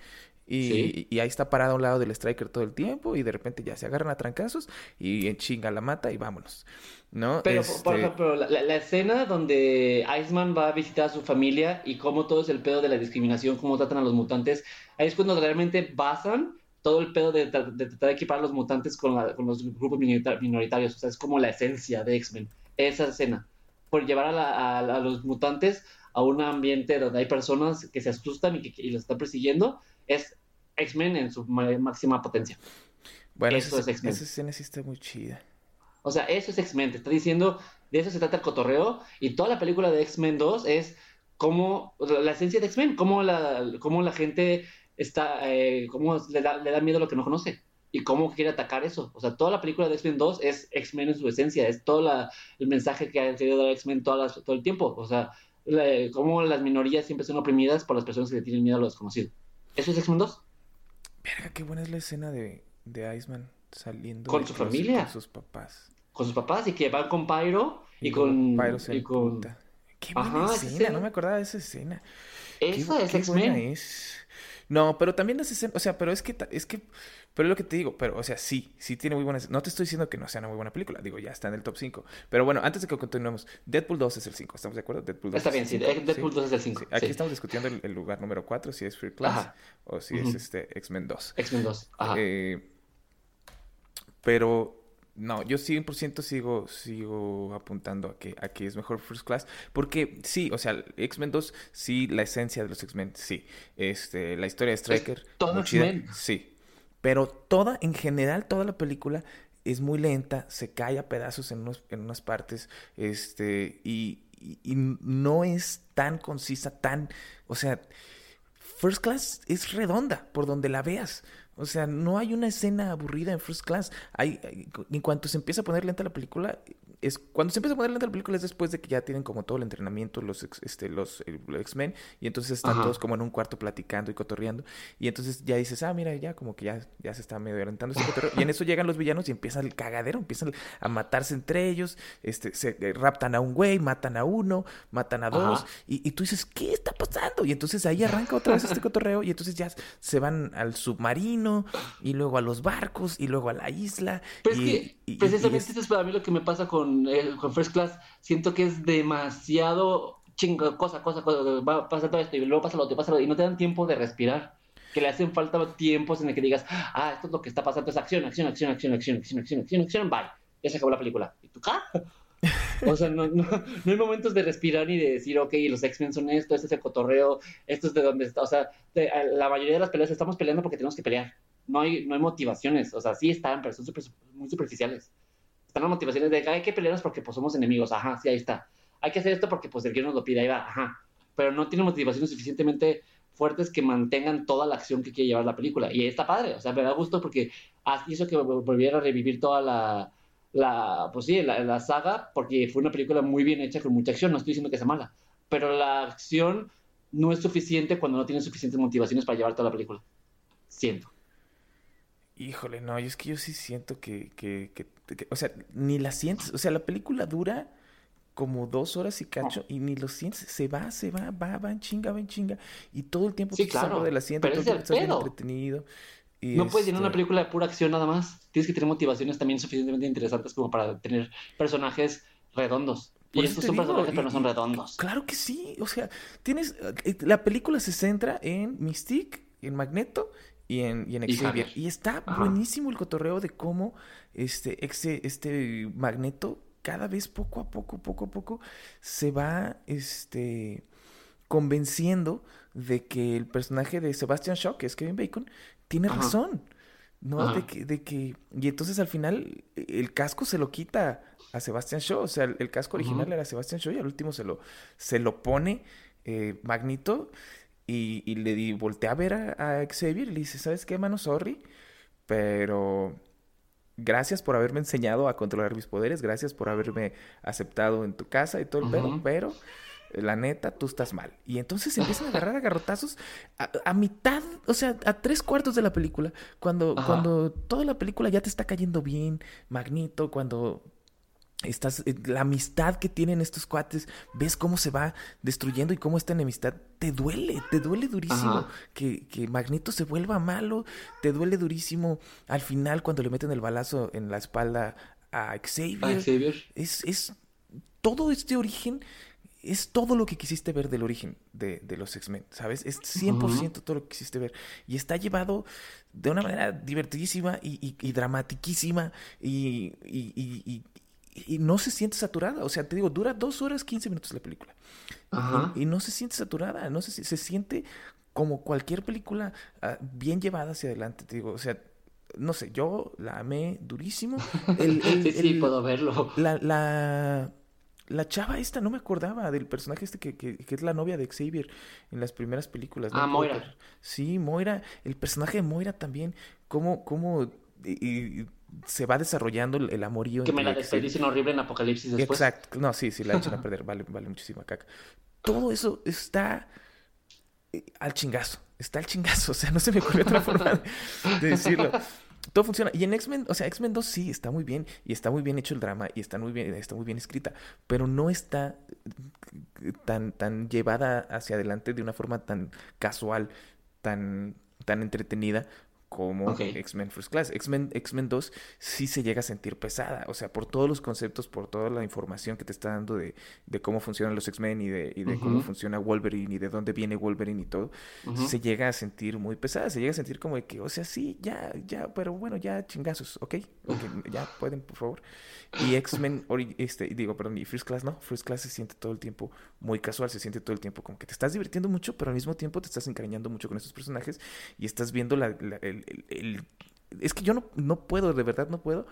y, Sí. y ahí está parado a un lado del striker todo el tiempo y de repente ya se agarran a trancazos y en chinga la mata y vámonos, ¿no? Pero, Este, por ejemplo, la, la- la escena donde Iceman va a visitar a su familia y cómo todo es el pedo de la discriminación, cómo tratan a los mutantes, ahí es cuando realmente basan todo el pedo de, tra- de tratar de equipar a los mutantes con, la- con los grupos minorita- minoritarios. O sea, es como la esencia de X-Men, esa escena. Por llevar a, la- a- a los mutantes a un ambiente donde hay personas que se asustan y que y los están persiguiendo, es X-Men en su ma- máxima potencia. bueno, eso es X-Men. esa escena sí está muy chida. O sea, eso es X-Men, te está diciendo, de eso se trata el cotorreo, y toda la película de X-Men 2 es cómo, la esencia de X-Men, cómo la, cómo la gente está, eh, cómo le da, le da miedo a lo que no conoce, y cómo quiere atacar eso. O sea, toda la película de X-Men 2 es X-Men en su esencia, es todo la- el mensaje que ha querido dar X-Men todo el tiempo. O sea, la- cómo las minorías siempre son oprimidas por las personas que le tienen miedo a lo desconocido. ¿Eso es X-Men 2? Verga, qué buena es la escena de, de Iceman saliendo Con de su familia. con sus papás. Con sus papás y que van con Pyro y, con... Pyro se y con... Qué buena Ajá, escena, escena. no me acordaba de esa escena. Esa es X-Men. es. No, pero también las escenas, o sea, pero es que, es que, pero es lo que te digo, pero, o sea, sí, sí tiene muy buenas, no te estoy diciendo que no sea una muy buena película, digo, ya está en el top 5, pero bueno, antes de que continuemos, Deadpool 2 es el 5, ¿estamos de acuerdo? Deadpool 2 Está es bien, sí, cinco, Deadpool 2 es el 5. Sí, Aquí estamos discutiendo el, el lugar número 4, si es Free Class Ajá. o si es Ujú. este X-Men 2. X-Men 2. Ajá. Eh, pero no, yo 100% sigo, sigo apuntando a que, a que es mejor First Class. Porque sí, o sea, X-Men 2, sí, la esencia de los X-Men, sí. Este, la historia de Striker, todo muy chida, X-Men. sí. Pero toda, en general, toda la película es muy lenta, se cae a pedazos en, unos- en unas partes, este, y, y- y no es tan concisa, tan, o sea, First Class es redonda por donde la veas. O sea, no hay una escena aburrida en First Class. Hay, en cuanto se empieza a poner lenta la película, es cuando se empieza a poner lenta la película es después de que ya tienen como todo el entrenamiento los ex- este los, los X-Men y entonces están Ajá. todos como en un cuarto platicando y cotorreando y entonces ya dices, "Ah, mira, ya como que ya ya se está medio adelantando ese cotorreo." Y en eso llegan los villanos y empieza el cagadero, empiezan a matarse entre ellos, este se eh, raptan a un güey, matan a uno, matan a dos y, y tú dices, ¿qué está pasando? Y entonces ahí arranca otra vez este cotorreo y entonces ya se van al submarino y luego a los barcos y luego a la isla. Y, que y- y- y precisamente es- eso es para mí lo que me pasa con, eh, con First Class. Siento que es demasiado chingo, cosa, cosa, cosa. Va a pasar todo esto y luego pasa lo otro, pasa lo otro, y no te dan tiempo de respirar. Que le hacen falta tiempos en el que digas, ah, esto es lo que está pasando, es acción, acción, acción, acción, acción, acción, acción, acción, acción, bye. Ya se acabó la película. ¿Y tú, ¿ah? O sea, no, no, no hay momentos de respirar ni de decir, ok, los X-Men son esto, este es el cotorreo, esto es de donde está. O sea, de- la mayoría de las peleas estamos peleando porque tenemos que pelear. No hay, no hay motivaciones. O sea, sí están, pero son super- muy superficiales. Están las motivaciones de que hay que pelearnos porque pues, somos enemigos. Ajá, sí, ahí está. hay que hacer esto porque pues el guion nos lo pide, ahí va, ajá. Pero no tiene motivaciones suficientemente fuertes que mantengan toda la acción que quiere llevar la película. Y está padre, o sea, me da gusto porque hizo que volviera a revivir toda la, la pues sí, la, la, saga, porque fue una película muy bien hecha con mucha acción, no estoy diciendo que sea mala, pero la acción no es suficiente cuando no tienes suficientes motivaciones para llevar toda la película. Siento. Híjole, no, yo es que yo sí siento que, que, que, o sea, ni la sientes, o sea, la película dura como dos horas y cacho y ni lo sientes, se va, se va, va, va en chinga, va en chinga y todo el tiempo sí, claro, del asiento, pero todo el tiempo estás entretenido. Y no puedes llenar una este película de pura acción nada más, tienes que tener motivaciones también suficientemente interesantes como para tener personajes redondos. y estos son personajes, pero no son redondos. Claro que sí, o sea, tienes, eh, la película se centra en Mystique, en Magneto y en, y en Xavier. Y, está buenísimo el cotorreo de cómo este, este, este Magneto cada vez poco a poco, poco a poco, se va este, convenciendo de que el personaje de Sebastian Shaw, que es Kevin Bacon, tiene razón. ¿no? De que, de que, y entonces al final el casco se lo quita a Sebastian Shaw, o sea, el, casco original era Sebastian Shaw y al último se lo, se lo pone eh, Magnito y, y, le di, voltea a ver a, a, Xavier y le dice, ¿sabes qué, mano? Sorry, pero gracias por haberme enseñado a controlar mis poderes, gracias por haberme aceptado en tu casa y todo el pedo, pero la neta, tú estás mal. Y entonces se empiezan a agarrar a garrotazos a, mitad, o sea, a tres cuartos de la película, cuando, cuando toda la película ya te está cayendo bien, Magnito, cuando Estás, eh, la amistad que tienen estos cuates, ves cómo se va destruyendo y cómo esta enemistad te duele, te duele durísimo que, que, Magneto se vuelva malo, te duele durísimo al final cuando le meten el balazo en la espalda a Xavier. Es, es todo este origen, es todo lo que quisiste ver del origen de, de los X-Men, ¿sabes? Es 100% todo lo que quisiste ver. Y está llevado de una manera divertidísima y, y, y dramatiquísima y, y y no se siente saturada. O sea, te digo, dura dos horas 15 minutos la película. Y, no se siente saturada, no se, se siente como cualquier película ah, bien llevada hacia adelante. Te digo, o sea, no sé, yo la amé durísimo. sí, sí, puedo verlo. La, la, la chava esta, no me acordaba del personaje este que, que, que es la novia de Xavier en las primeras películas. Ah, Moira. Sí, Moira. El personaje de Moira también. Cómo, cómo y, se va desarrollando el, amorío. Que me la desperdicien horrible en Apocalipsis después. Exacto. No, sí, sí, la echan a perder. Vale, vale muchísima caca. Todo eso está eh, al chingazo. Está al chingazo. O sea, no se me ocurrió otra forma de, decirlo. Todo funciona. Y en X-Men, o sea, X-Men 2 sí está muy bien. Y está muy bien hecho el drama. Y está muy bien, está muy bien escrita. Pero no está tan, tan llevada hacia adelante de una forma tan casual, tan, tan entretenida como X-Men First Class. X-Men X-Men 2 sí se llega a sentir pesada, o sea, por todos los conceptos, por toda la información que te está dando de, de cómo funcionan los X-Men y de, y de cómo funciona Wolverine y de dónde viene Wolverine y todo, se llega a sentir muy pesada, se llega a sentir como de que, o sea, sí, ya, ya, pero bueno, ya chingazos, ¿ok? okay ya pueden, por favor. Y X-Men, este, digo, perdón, y First Class no, First Class se siente todo el tiempo muy casual, se siente todo el tiempo como que te estás divirtiendo mucho, pero al mismo tiempo te estás encariñando mucho con estos personajes y estás viendo la, el, es que yo no, no puedo, de verdad no puedo.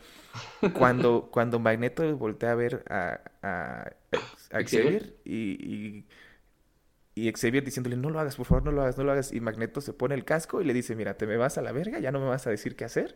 Cuando, cuando Magneto voltea a ver a, a, Xavier y, y Xavier diciéndole, no lo hagas, por favor, no lo hagas, no lo hagas. Y Magneto se pone el casco y le dice, mira, te me vas a la verga, ya no me vas a decir qué hacer.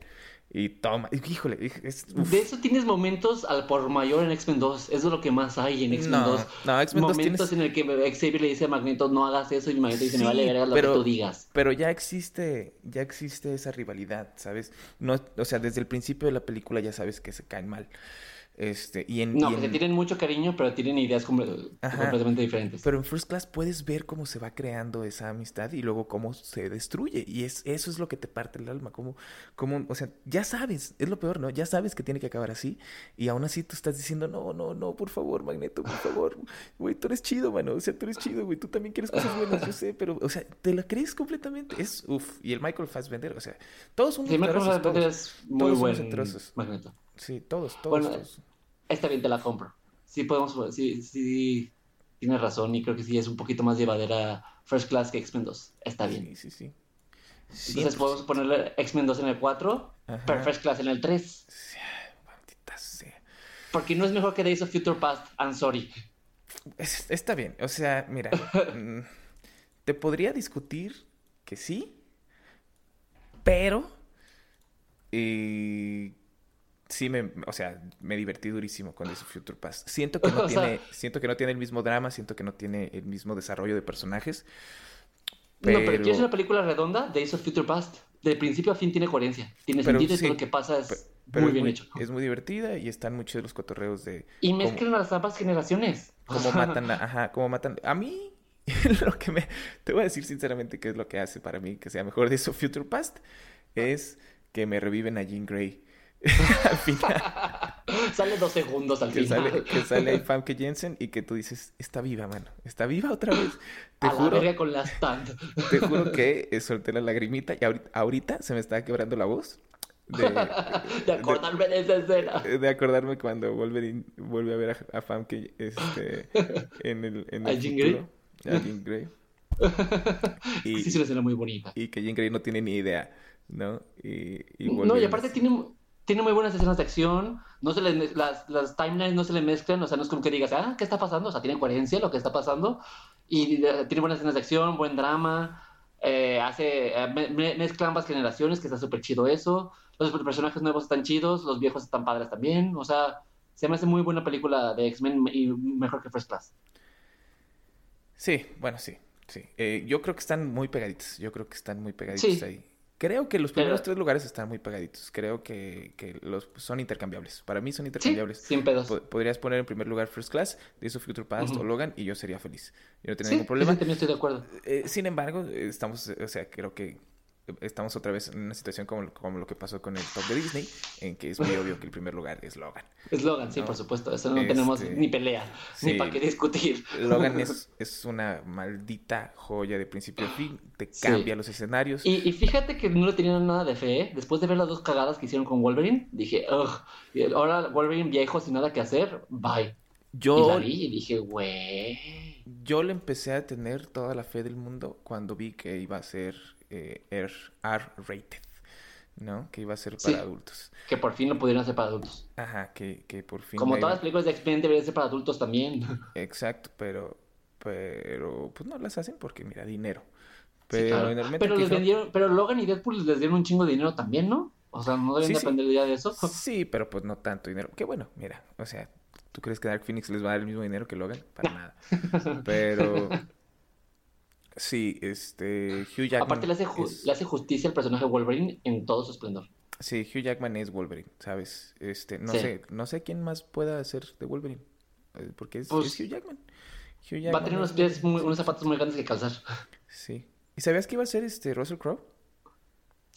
Y toma, híjole. de eso tienes momentos al por mayor en X-Men 2. Eso es lo que más hay en X-Men 2. No, X-Men 2 Momentos en el que Xavier le dice a Magneto, no hagas eso. Y Magneto dice, me vale verga lo pero, que tú digas. Pero ya existe, ya existe esa rivalidad, ¿sabes? No, o sea, desde el principio de la película ya sabes que se caen mal. Este, y en, no, y porque tienen mucho cariño, pero tienen ideas completamente diferentes. Pero en First Class puedes ver cómo se va creando esa amistad y luego cómo se destruye. Y es, eso es lo que te parte el alma. Como, como, o sea, ya sabes, es lo peor, ¿no? Ya sabes que tiene que acabar así. Y aún así tú estás diciendo, no, no, no, por favor, Magneto, por favor. Güey, tú eres chido, mano. O sea, tú eres chido, güey. Tú también quieres cosas buenas, yo sé, pero, o sea, te la crees completamente. Es, uff. Y el Michael Fassbender, o sea, todos son sí, Michael Fassbender es muy bueno. Magneto. Sí, todos, todos, todos esta bien te la compro. Sí podemos, sí, sí, tienes razón y creo que sí es un poquito más llevadera First Class que X-Men 2. Está bien. Sí, sí, sí. Entonces podemos ponerle X-Men 2 en el 4, pero First Class en el 3. Sí, maldita sea. Porque no es mejor que Days of Future Past, I'm sorry. es- está bien. O sea, mira, mm, te podría discutir que sí, pero eh, sí me, o sea, me divertí durísimo con of Future Past. Siento que no sea- tiene, siento que no tiene el mismo drama, siento que no tiene el mismo desarrollo de personajes. No, pero Pero, ¿quieres una película redonda? Days of Future Past. De principio a fin tiene coherencia. Tiene Pero sentido y sí, todo lo que pasa es pero muy es bien muy, hecho. es muy divertida y están muy chidos los cotorreos de Y cómo- mezclan a las ambas generaciones. Cómo matan a, ajá, cómo matan. A mí, lo que me, te voy a decir sinceramente que es lo que hace para mí que sea mejor de eso Future Past, es que me reviven a Jean Grey. Al final, Sale dos segundos al que final. sale, que sale ahí Famke Jensen y que tú dices, está viva, mano, está viva otra vez. Te a la juro, verga con la stand. te juro que eh, solté la lagrimita y ahorita, ahorita se me está quebrando la voz de, De acordarme de esa escena. de acordarme cuando Wolverine vuelve a ver a, a Famke este, en el, en ¿A el Jean futuro. A Jean Grey. Y, Sí, es una escena muy bonita. y que Jean Grey no tiene ni idea, ¿no? Y, y No, y aparte tiene, tiene muy buenas escenas de acción. No se le, mez- las, las timelines no se le mezclan. O sea, no es como que digas, ah, ¿qué está pasando? O sea, tiene coherencia lo que está pasando. Y tiene buenas escenas de acción, buen drama. eh, hace, eh, me- me- mezcla ambas generaciones, que está súper chido eso. Los personajes nuevos están chidos, los viejos están padres también. O sea, se me hace muy buena película de X-Men y mejor que First Class. Sí, bueno, sí, sí. Eh, yo creo que están muy pegaditos, yo creo que están muy pegaditos Sí. ahí. Creo que los Pero- primeros tres lugares están muy pegaditos. Creo que, que los son intercambiables. Para mí son Sí, intercambiables. sin pedos. Po- podrías poner en primer lugar First Class, Days of Future Past Ujú. o Logan y yo sería feliz. Yo no tenía Sí, ningún problema. sí, también estoy de acuerdo. Eh, sin embargo, estamos, o sea, creo que estamos otra vez en una situación como, como lo que pasó con el top de Disney, en que es muy obvio que el primer lugar es Logan. Eslogan, sí, No. por supuesto. Eso no Este, tenemos ni pelea, sí. ni para qué discutir. Logan es, es una maldita joya de principio a fin, te Sí. cambia los escenarios. Y, y fíjate que no le tenían nada de fe. ¿eh? Después de ver las dos cagadas que hicieron con Wolverine, dije, ugh. Y ahora Wolverine viejo sin nada que hacer, bye. Y Yo, la vi y dije, güey. yo le empecé a tener toda la fe del mundo cuando vi que iba a ser eh, R- R-rated, ¿no? Que iba a ser para Sí. adultos. Que por fin lo pudieron hacer para adultos. Ajá, que, que por fin Como todas las películas de X-Men deberían ser para adultos también. Exacto, pero, pero, pues no las hacen porque, mira, dinero. Sí, Pero claro. realmente Pero les son- vendieron, pero Logan y Deadpool les dieron un chingo de dinero también, ¿no? O sea, no deben Sí, de sí. aprender ya de eso. Sí, pero pues no tanto dinero. Que bueno, mira, o sea, ¿tú crees que Dark Phoenix les va a dar el mismo dinero que Logan? Para nada. Pero sí, este Hugh Jackman Aparte le hace, ju- es- le hace justicia al personaje de Wolverine en todo su esplendor. sí, Hugh Jackman es Wolverine, ¿sabes? Este, no Sí. sé, no sé quién más pueda hacer de Wolverine, eh, porque es, Pues, es Hugh Jackman. Hugh Va a Jackman tener unos es pies, Wolverine. muy- unos zapatos muy grandes que calzar. Sí. ¿Y sabías que iba a ser este Russell Crowe?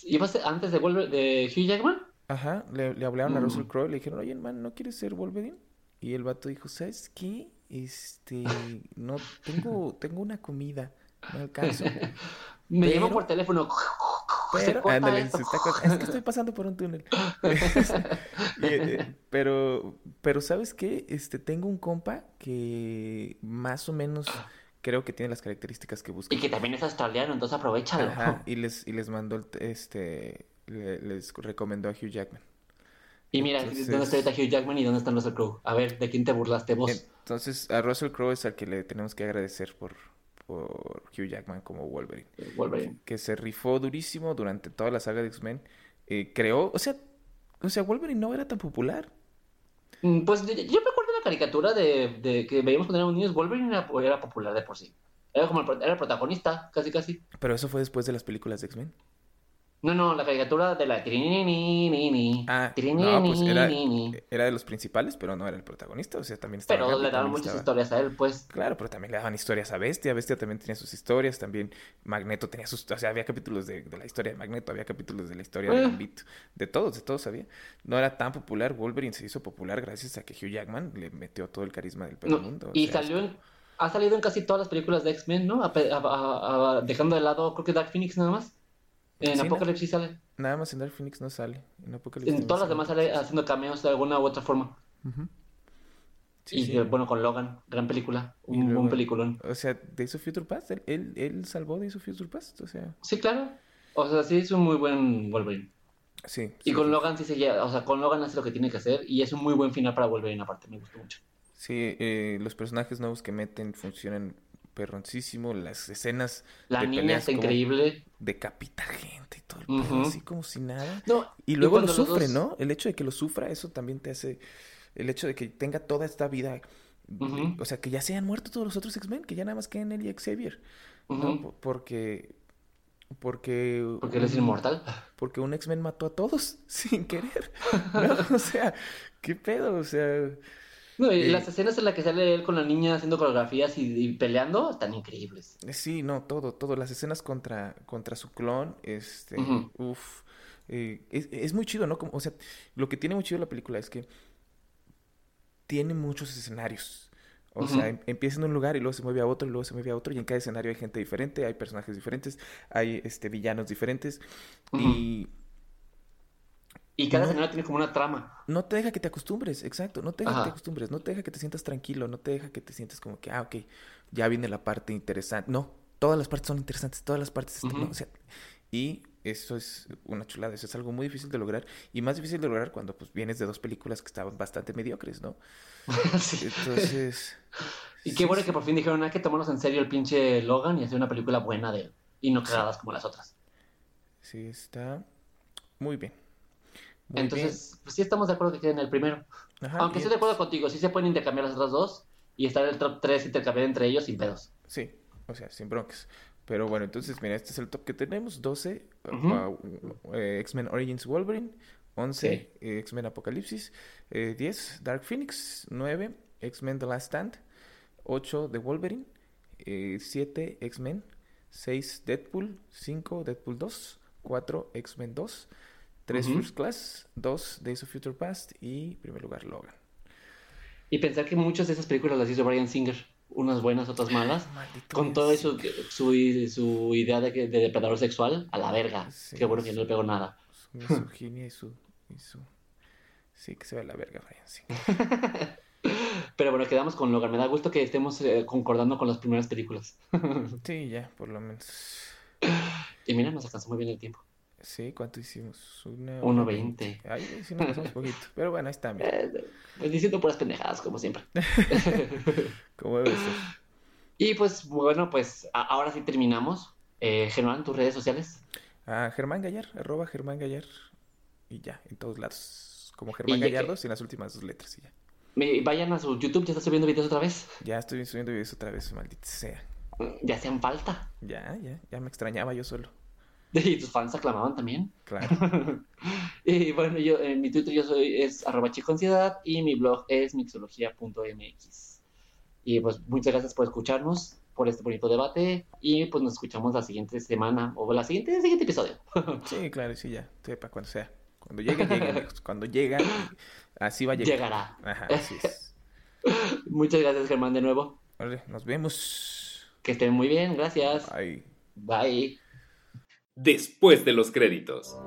¿Iba a ser antes de, Wolver- de Hugh Jackman? Ajá, le, le hablaron a Mm. Russell Crowe y le dijeron, oye, man, ¿no quieres ser Wolverine? Y el vato dijo, ¿sabes qué? Este, no, tengo, tengo una comida, no alcanzo. Me Pero- por teléfono. Pero, ándale, esto. se Es que estoy pasando por un túnel. Eh, pero, pero, ¿sabes qué? Este, tengo un compa que más o menos creo que tiene las características que busca. Y que también es australiano, entonces aprovechalo. Ajá, y les, y les mandó, el, este, le- les recomendó a Hugh Jackman. Y mira, Entonces- ¿dónde está ahorita Hugh Jackman y dónde está Russell Crowe? A ver, ¿de quién te burlaste vos? Entonces, a Russell Crowe es al que le tenemos que agradecer por, por Hugh Jackman como Wolverine. Wolverine. Que se rifó durísimo durante toda la saga de X-Men. Eh, creó, o sea, o sea, Wolverine no era tan popular. Mm, Pues yo, yo me acuerdo de la caricatura de, de que veíamos cuando éramos niños. Wolverine era, era popular de por sí. Era como el, era el protagonista, casi casi. Pero eso fue después de las películas de X-Men. No, no, la caricatura de la Trinini. Ah, no, pues era, era de los principales, pero no era el protagonista. O sea, también estaba Pero le daban muchas estaba- historias a él, pues. Claro, pero también le daban historias a Bestia. Bestia también tenía sus historias. También Magneto tenía sus. O sea, había capítulos de, de la historia de Magneto, había capítulos de la historia de Eh. Gambito. De todos, de todos había. No era tan popular. Wolverine se hizo popular gracias a que Hugh Jackman le metió todo el carisma del No, mundo. o y sea, salió en, ha salido en casi todas las películas de X-Men, ¿no? A pe- a- a- a- dejando de lado, creo que Dark Phoenix nada más. En Sí, sí sale. Nada más en Dark Phoenix no sale. En Apocalypse En todas las demás sale haciendo cameos de alguna u otra forma. Sí, y sí. eh, bueno, con Logan, gran película, un luego- buen peliculón. O sea, Days of Future Past, él, él, él salvó Days of Future Past. O sea, Sí, claro. O sea, sí es un muy buen Wolverine. sí. Y con. Logan sí se lleva, o sea, con Logan hace lo que tiene que hacer y es un muy buen final para Wolverine aparte, me gustó mucho. Sí, eh, los personajes nuevos que meten funcionan perroncísimo, las escenas La de niña peleas está increíble. decapita gente y todo el pedo, Ujú. así como si nada. No, Y luego lo sufre, dos- ¿no? El hecho de que lo sufra, eso también te hace. El hecho de que tenga toda esta vida. O sea, que ya se han muerto todos los otros X-Men, que ya nada más queden él y Xavier. Porque. Porque. Porque él es inmortal. Porque un X-Men mató a todos sin querer. ¿no? O sea, ¿qué pedo? O sea. No, y Eh, las escenas en las que sale él con la niña haciendo coreografías y, y peleando están increíbles. Sí, no, todo, todo. Las escenas contra, contra su clon, este, Ujú. uf, eh, es, es muy chido, ¿no? Como, o sea, lo que tiene muy chido la película es que tiene muchos escenarios. O sea, em- empieza en un lugar y luego se mueve a otro y luego se mueve a otro y en cada escenario hay gente diferente, hay personajes diferentes, hay este villanos diferentes y Y cada No. escenario tiene como una trama. no te deja que te acostumbres, exacto, no te deja que te acostumbres, no te deja que te sientas tranquilo, no te deja que te sientas como que, ah, ok, ya viene la parte interesante. No, todas las partes son interesantes, todas las partes están, Ujú. ¿no? O sea, y eso es una chulada, eso es algo muy difícil de lograr y más difícil de lograr cuando pues vienes de dos películas que estaban bastante mediocres, ¿no? Sí. Entonces, Y sí, qué bueno sí, que por fin dijeron, hay que tomarnos en serio el pinche Logan y hacer una película buena de él. Y no cagadas como las otras. sí está muy bien. Muy Entonces, pues sí estamos de acuerdo que quede en el primero. Ajá, Aunque estoy de acuerdo contigo, sí se pueden intercambiar las otras dos y estar el top 3 intercambiar entre ellos sin pedos. Sí, o sea, sin broncas. Pero bueno, entonces, mira, este es el top que tenemos. 12, Ujú. uh, eh, X-Men Origins Wolverine. 11, Sí. eh, X-Men Apocalipsis. eh, 10, Dark Phoenix. 9, X-Men The Last Stand. 8, The Wolverine. eh, 7, X-Men. 6, Deadpool. 5, Deadpool 2. 4, X-Men 2. 3, Ujú. First Class. 2, Days of Future Past. Y, en primer lugar, Logan. Y pensar que muchas de esas películas las hizo Brian Singer, unas buenas, otras malas, Maldito con todo eso, Singer. su, su idea de, que- de depredador sexual, a la verga. Sí, Qué bueno que no le pegó nada. Su misoginia y su, y su... Sí, que se ve la verga, Brian. Sí. Pero bueno, quedamos con Logan. Me da gusto que estemos eh, concordando con las primeras películas. Sí, ya, por lo menos. y mira, nos alcanzó muy bien el tiempo. Sí, ¿cuánto hicimos? Una 1.20. Ay, sí nos pasamos poquito. Pero bueno, ahí está, mira. Eh, pues diciendo puras pendejadas, como siempre. Como debe ser. y pues bueno, pues ahora sí terminamos. Eh, Germán, tus redes sociales. Ah, Germán Gallar, arroba Germán Gallar. Y ya, en todos lados. Como Germán que- Gallardo, sin las últimas dos letras y ya. Me- vayan a su YouTube, ya está subiendo videos otra vez. Ya estoy subiendo videos otra vez, maldita sea. Ya hacían falta. Ya, ya, ya me extrañaba yo solo. Y tus fans aclamaban también. Claro. y bueno, yo en mi Twitter yo soy es arroba chicoansiedad y mi blog es mixología.mx. Y pues muchas gracias por escucharnos, por este bonito debate y pues nos escuchamos la siguiente semana o la siguiente, el siguiente episodio. Sí, claro, sí, ya. Sepa cuando sea. Cuando llegue, llegue. Cuando llega, así va a llegar. Llegará. Ajá, así es. Muchas gracias Germán de nuevo. Vale, nos vemos. Que estén muy bien, gracias. Bye. Bye. Después de los créditos.